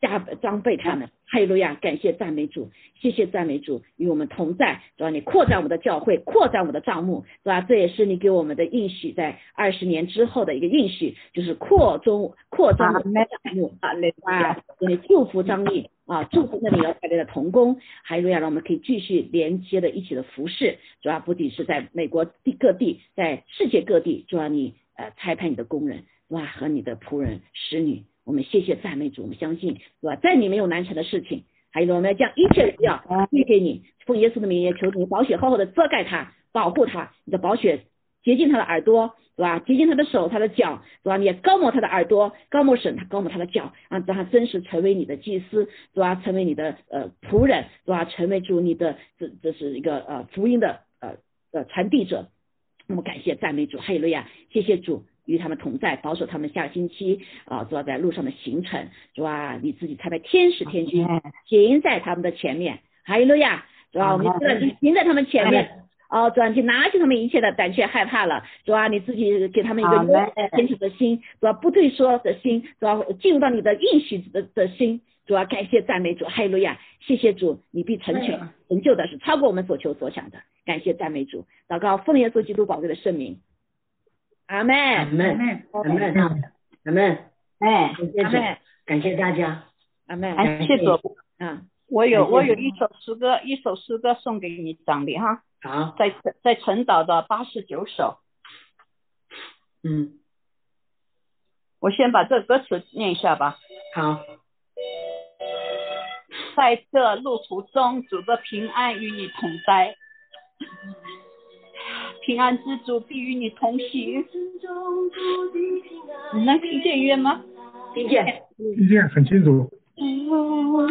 加装备他们，哈利路亚！感谢赞美主，谢谢赞美主，与我们同在，主要你扩展我们的教会，扩展我们的账目，是吧？这也是你给我们的应许，在二十年之后的一个应许，就是扩中扩张我们的账目，哈利路啊亚，，给你祝福张力啊，祝福那里要带来的童工，还有要让我们可以继续连接的一起的服饰，主要不仅是在美国地各地，在世界各地，主要你呃裁判你的工人，哇和你的仆人使女，我们谢谢赞美主，我们相信，是吧？在你没有难成的事情，还有我们要将一切的需要归给你，奉耶稣的名也求你宝血厚厚的遮盖他，保护他，你的宝血洁净他的耳朵，是吧？洁净他的手、他的脚，是吧？你也高抹他的耳朵，高抹神，他高抹他的脚，啊，让他真实成为你的祭司，是吧？成为你的呃仆人，是吧？成为主你的这这是一个呃福音的呃呃传递者。那么感谢赞美主，哈利路亚，谢谢主。与他们同在，保守他们下星期啊，主要在路上的行程，主啊，你自己差派天使天军行在他们的前面，哈利路亚，主啊，我们知道你行在他们前面，哦，主啊，你拿起他们一切的胆怯害怕了，主啊，你自己给他们一个坚持的心，主啊，不退缩的心，主啊，进入到你的应许的的心，主啊，感谢赞美主，哈利路亚，谢谢主，你必成全成就的是超过我们所求所想的，感谢赞美主，祷告奉耶稣基督宝贵的圣名，阿门，阿门，阿门，阿门，哎，感谢主，感谢大家。阿门，感谢主，嗯，我有我有一首诗歌，一首诗歌送给你长理哈，好，在在陈岛的八十九首，嗯，我先把这歌词念一下吧。好，在这路途中，主的平安与你同在，平安之主必与你同行。你能听见约吗？听见，听见很清楚。无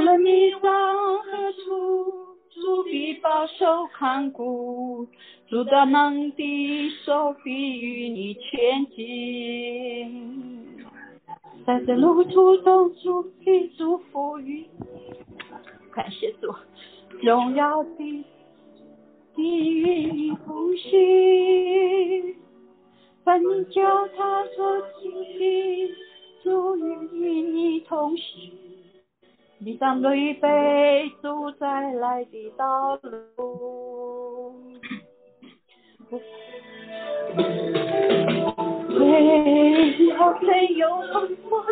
论你往何处，主必保守看顾，主的能的手必与你前进。在这路途中，主必祝福与你，感谢主，荣耀的必与你同行。凡你叫他做亲的，主与你同行。你当预备主再来的道路。为了谁有风波，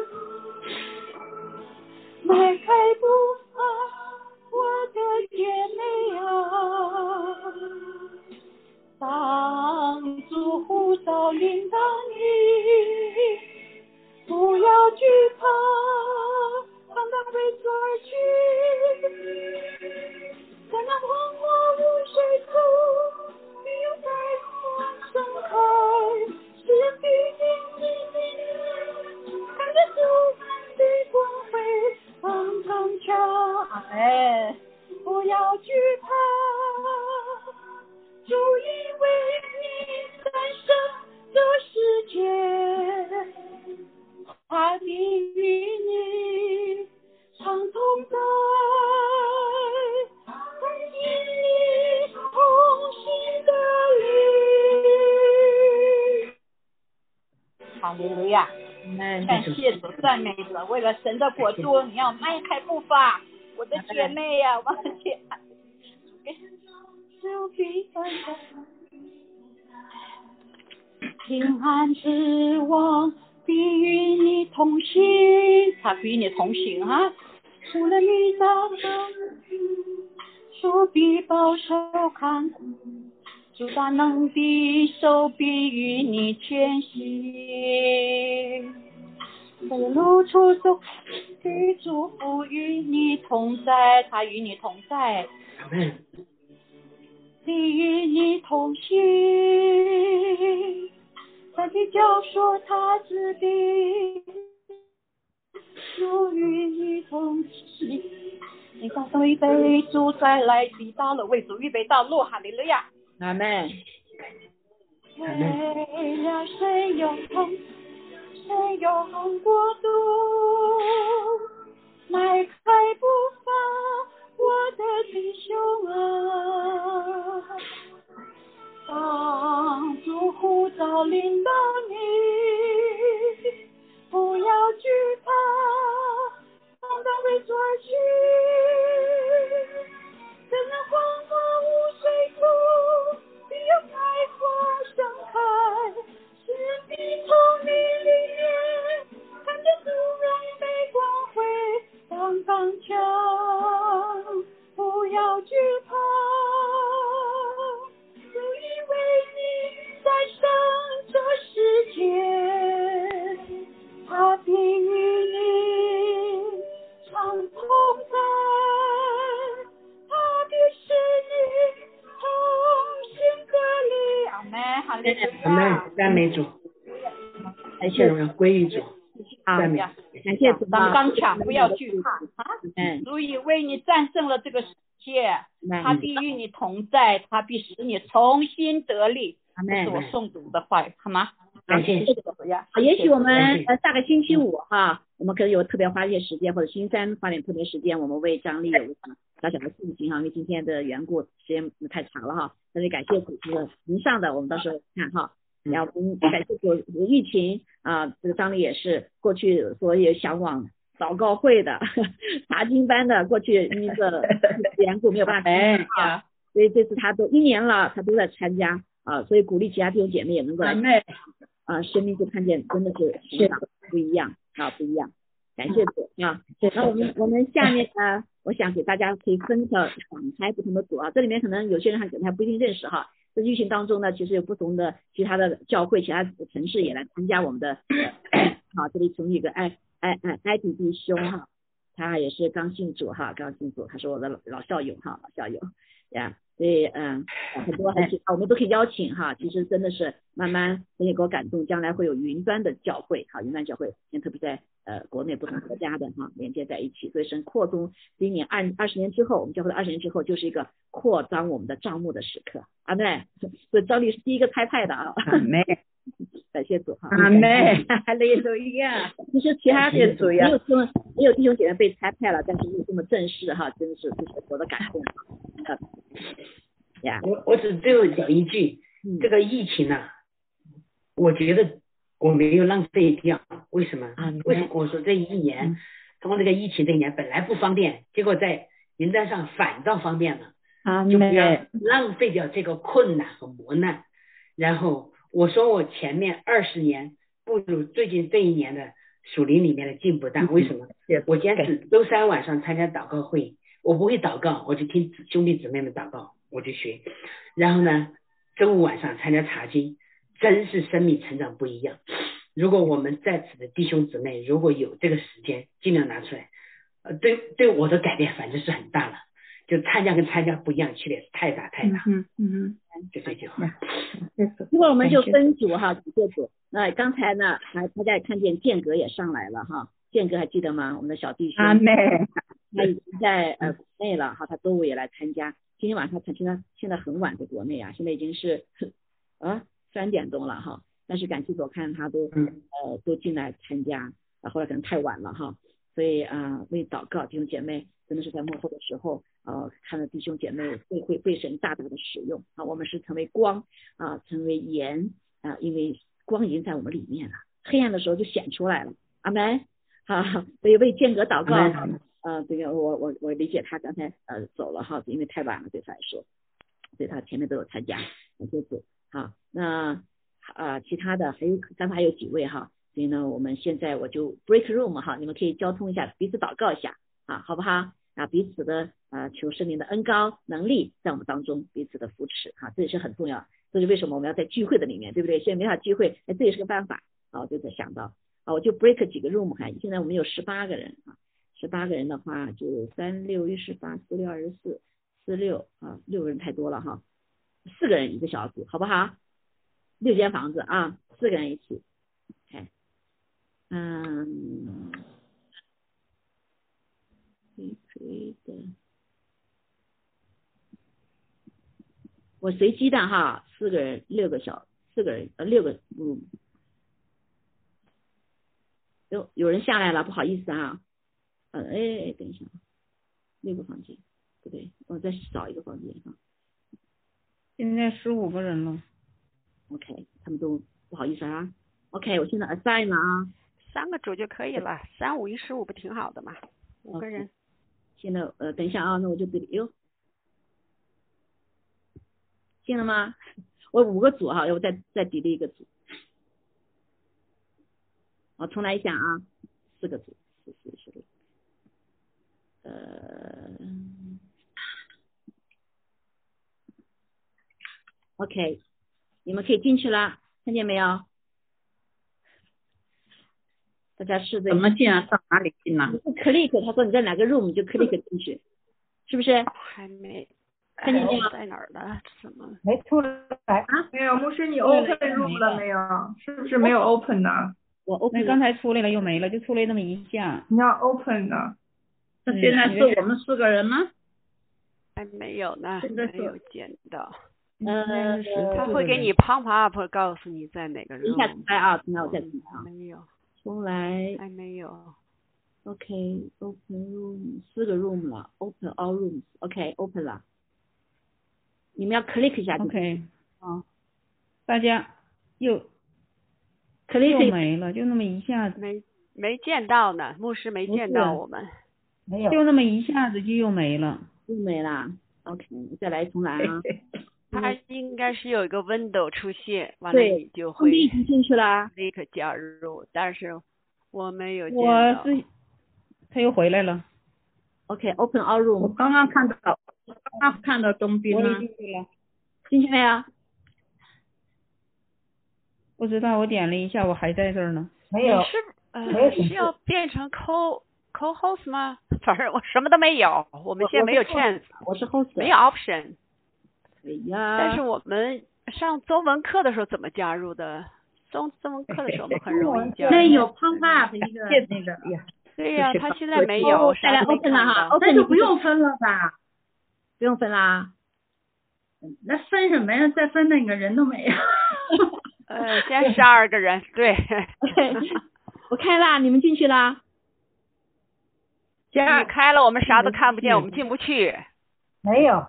迈开步伐，的姐妹啊。当主呼召领导你，不要惧怕，放胆为主而去。在那荒漠无水处，你有在花盛开，是必定你看着主的光辉放长枪。哎，不要惧怕。主因为你战胜这世界，他必与你常同在，欢迎你同行的灵。哈利路亚！感谢主，赞美主，为了神的国度，你要迈开步伐，我的姐妹呀、往前。手臂翻转，平安之王必与你同行，他必与你同行哈。除了你到哪手臂保守看顾，主大能的手臂与你前行。在路途中的祝福与你同在，他与你同在。阿门，必与你同行，在地教说他之地，主与你同行。你打算预备主再来的道路，为主预备道路，哈利路亚。阿门，为了谁永恒，谁永恒国度，迈开步伐，我的弟兄啊，当主呼召领导你，不要惧怕，放胆为主而去。怎能黄花无水土，必有开花盛开。使人必从你刚刚强，不要惧怕。主因为你在上这世界，他必与你常同在，他必使你同心合力。阿门，哈利路阿亚。门，赞美主，感谢谢荣耀归于主，好，赞美。感谢主刚啊，刚强，不要惧怕啊！嗯，主已为你战胜了这个世界，他必与你同在，他必使你重新得力。这是。我诵读的话语，好吗？感谢谢谢主呀。好，也许我们呃下个星期五哈，我们可能有特别花一些时间，或者星期三花点特别时间，我们为张丽有一场小小的进行哈，因为今天的缘故，时间太长了哈，那就感谢主这个您上的，我们到时候看哈。然后我们感谢主疫情啊，这个张丽也是过去所有想往祷告会的查经班的，过去因为这 缘故没有办法参加啊，所以这次他都一年了，他都在参加啊，所以鼓励其他弟兄姐妹也能够啊，生命就看见真的是成长不一样啊，不一样。感谢主啊！那我们我们下面呢，我想给大家可以分个敞开不同的组啊，这里面可能有些人还可能还不一定认识哈。这疫情当中呢，其实有不同的其他的教会、其他城市也来参加我们的。好，这里从一个爱爱爱爱弟弟兄哈，他也是刚信主哈，刚信主，他是我的老老校友哈，老校友呀。所以嗯，很多很喜我们都可以邀请哈。其实真的是慢慢神也给我感动，将来会有云端的教会哈，云端教会，现在特别在呃国内不同国家的哈连接在一起，所以神扩充今年二二十年之后，我们教会的二十年之后就是一个扩张我们的账目的时刻，阿妹，所以张律是第一个开派的啊，阿妹，感谢主哈。阿妹，哈利路亚。其实其他的主呀没有这么没有弟兄姐妹被拆派了，但是没有这么正式哈，真的是这是我的感动。呃呀，我我只最后讲一句，嗯这个疫情呢、我觉得我没有浪费掉。为什么啊？为什么我说这一年，通过这个疫情这一年本来不方便，结果在云端上反倒方便了，啊就不要，浪费掉这个困难和磨难。然后我说我前面二十年不如最近这一年的属灵里面的进步大，为什么？我坚持周三晚上参加祷告会，我不会祷告，我就听兄弟姊妹们祷告，我就学。然后呢，周五晚上参加查经，真是生命成长不一样。如果我们在此的弟兄姊妹如果有这个时间，尽量拿出来，呃，对对我的改变反正是很大了。就参加跟参加不一样，区别是太大太大。嗯嗯就这句话。嗯，一会儿我们就分组哈，几个组。那刚才呢，还大家也看见建格也上来了哈，建格还记得吗？我们的小弟兄，阿妹，他已经在呃国内了哈，他周五也来参加。今天晚上他现在现在很晚在国内啊，现在已经是啊三点钟了哈。但是感谢主，我看他都嗯呃都进来参加，啊后来可能太晚了哈，所以啊、为祷告弟兄姐妹真的是在幕后的时候，呃看到弟兄姐妹会会被神大大的使用啊，我们是成为光啊、成为盐啊、因为光已经在我们里面了，黑暗的时候就显出来了，阿门。好，所以为间隔祷告。阿门呃，这个我我我理解他刚才呃走了哈，因为太晚了对他来说，所以他前面都有参加，感谢主。好，那呃其他的还有刚才还有几位哈，所以呢我们现在我就 break room 哈，你们可以交通一下，彼此祷告一下啊，好不好？啊，彼此的啊求圣灵的恩高能力在我们当中，彼此的扶持哈，这也是很重要。这是为什么我们要在聚会的里面，对不对？现在没法聚会，哎，这也是个办法啊，我就在想到啊，我就 break 几个 room 哈，现在我们有十八个人啊。十八个人的话，就三六一十八，四六二十四，四六啊，六个人太多了哈，四个人一个小组，好不好？六间房子啊，四个人一起，OK，嗯，可以的，我随机的哈，四个人，六个小，四个人，呃，六个，嗯，有有人下来了，不好意思啊。呃，哎，等一下，六个房间，不对，我再找一个房间啊。现在十五个人了。OK，他们都不好意思啊。OK，我现在 assign 了啊。三个组就可以了，三五一十五不挺好的嘛？五个人。现在呃，等一下啊，那我就对哟，进了吗？我五个组哈，要不再再抵了一个组。我重来一下啊，四个组，四四十六。呃，OK，你们可以进去了，看见没有？大家试着怎么进啊？到哪里进呢？你不 click，他说你在哪个 room 你就 click 进去，是不是？还没。看见没有？在哪儿呢？怎么？没出来啊？没有，牧师你 open room 了没有？是不是没有 open 呢？我 open 那刚才出来了又没了，就出来那么一下。你要 open 呢？那现在是我们四个人吗？还没有呢，现在没有见到。嗯，他会给你 pump up，告诉你在哪个 room。一下重来啊，那我再。没有。重来。还没有。OK，open room 四个 room 了，open all rooms，OK，open 了。你们要 click 一下就 OK，啊，大家又 click 又没了，就那么一下子，没没见到呢，牧师没见到我们，没有，就那么一下子就又没了，又没了。OK，再来重来啊。它应该是有一个 window 出现，完了你就会已经进去了，立刻加入，但是我没有见到。我是，他又回来了。OK，open all room。我刚刚看到，刚刚看到东斌了。进去了，进去没有？不知道，我点了一下，我还在这儿呢。没有。是呃是要变成 co co host 吗？反正我什么都没有，我们现在没有 chance。我是 host。没有 option。哎呀。但是我们上中文课的时候怎么加入的？中中文课的时候我们很容易加入。那有 pump up 一个那个。对呀，他现在没有，再来 open 了哈，open 就不用分了吧？不用分啦。那分什么呀？再分那个人都没有。呃，现在十二个人，对。我开啦，你们进去啦。你开了，我们啥都看不见，我们进不去。没有。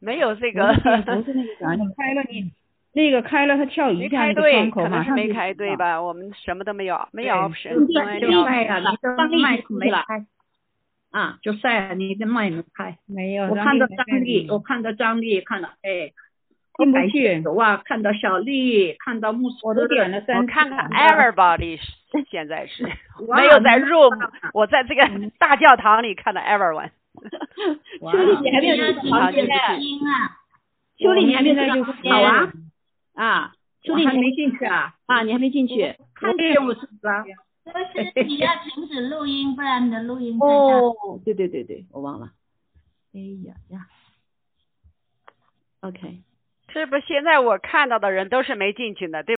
没有这个。不是那个啥，你开了你。那个开了，它跳一下那个窗口，可能是没开对吧？我们什么都没有，没有 option。就晒呀，你的麦没开。啊，就晒你的麦没开。没有。我看到张丽，我看到张丽，看到哎，进不去。哇，看到小丽，看到穆斯。我都点了三。我看看 everybody 现在是没有在 room，我在这个大教堂里看到 everyone。修丽姐还没有好进去啊。修丽你还没有好啊。啊，兄弟，还没进去啊？啊，你还没进去？看见我是吧？就是你要停止录音，不然你的录音哦，对对对对，我忘了。哎呀呀，OK。是不是现在我看到的人都是没进去的，对？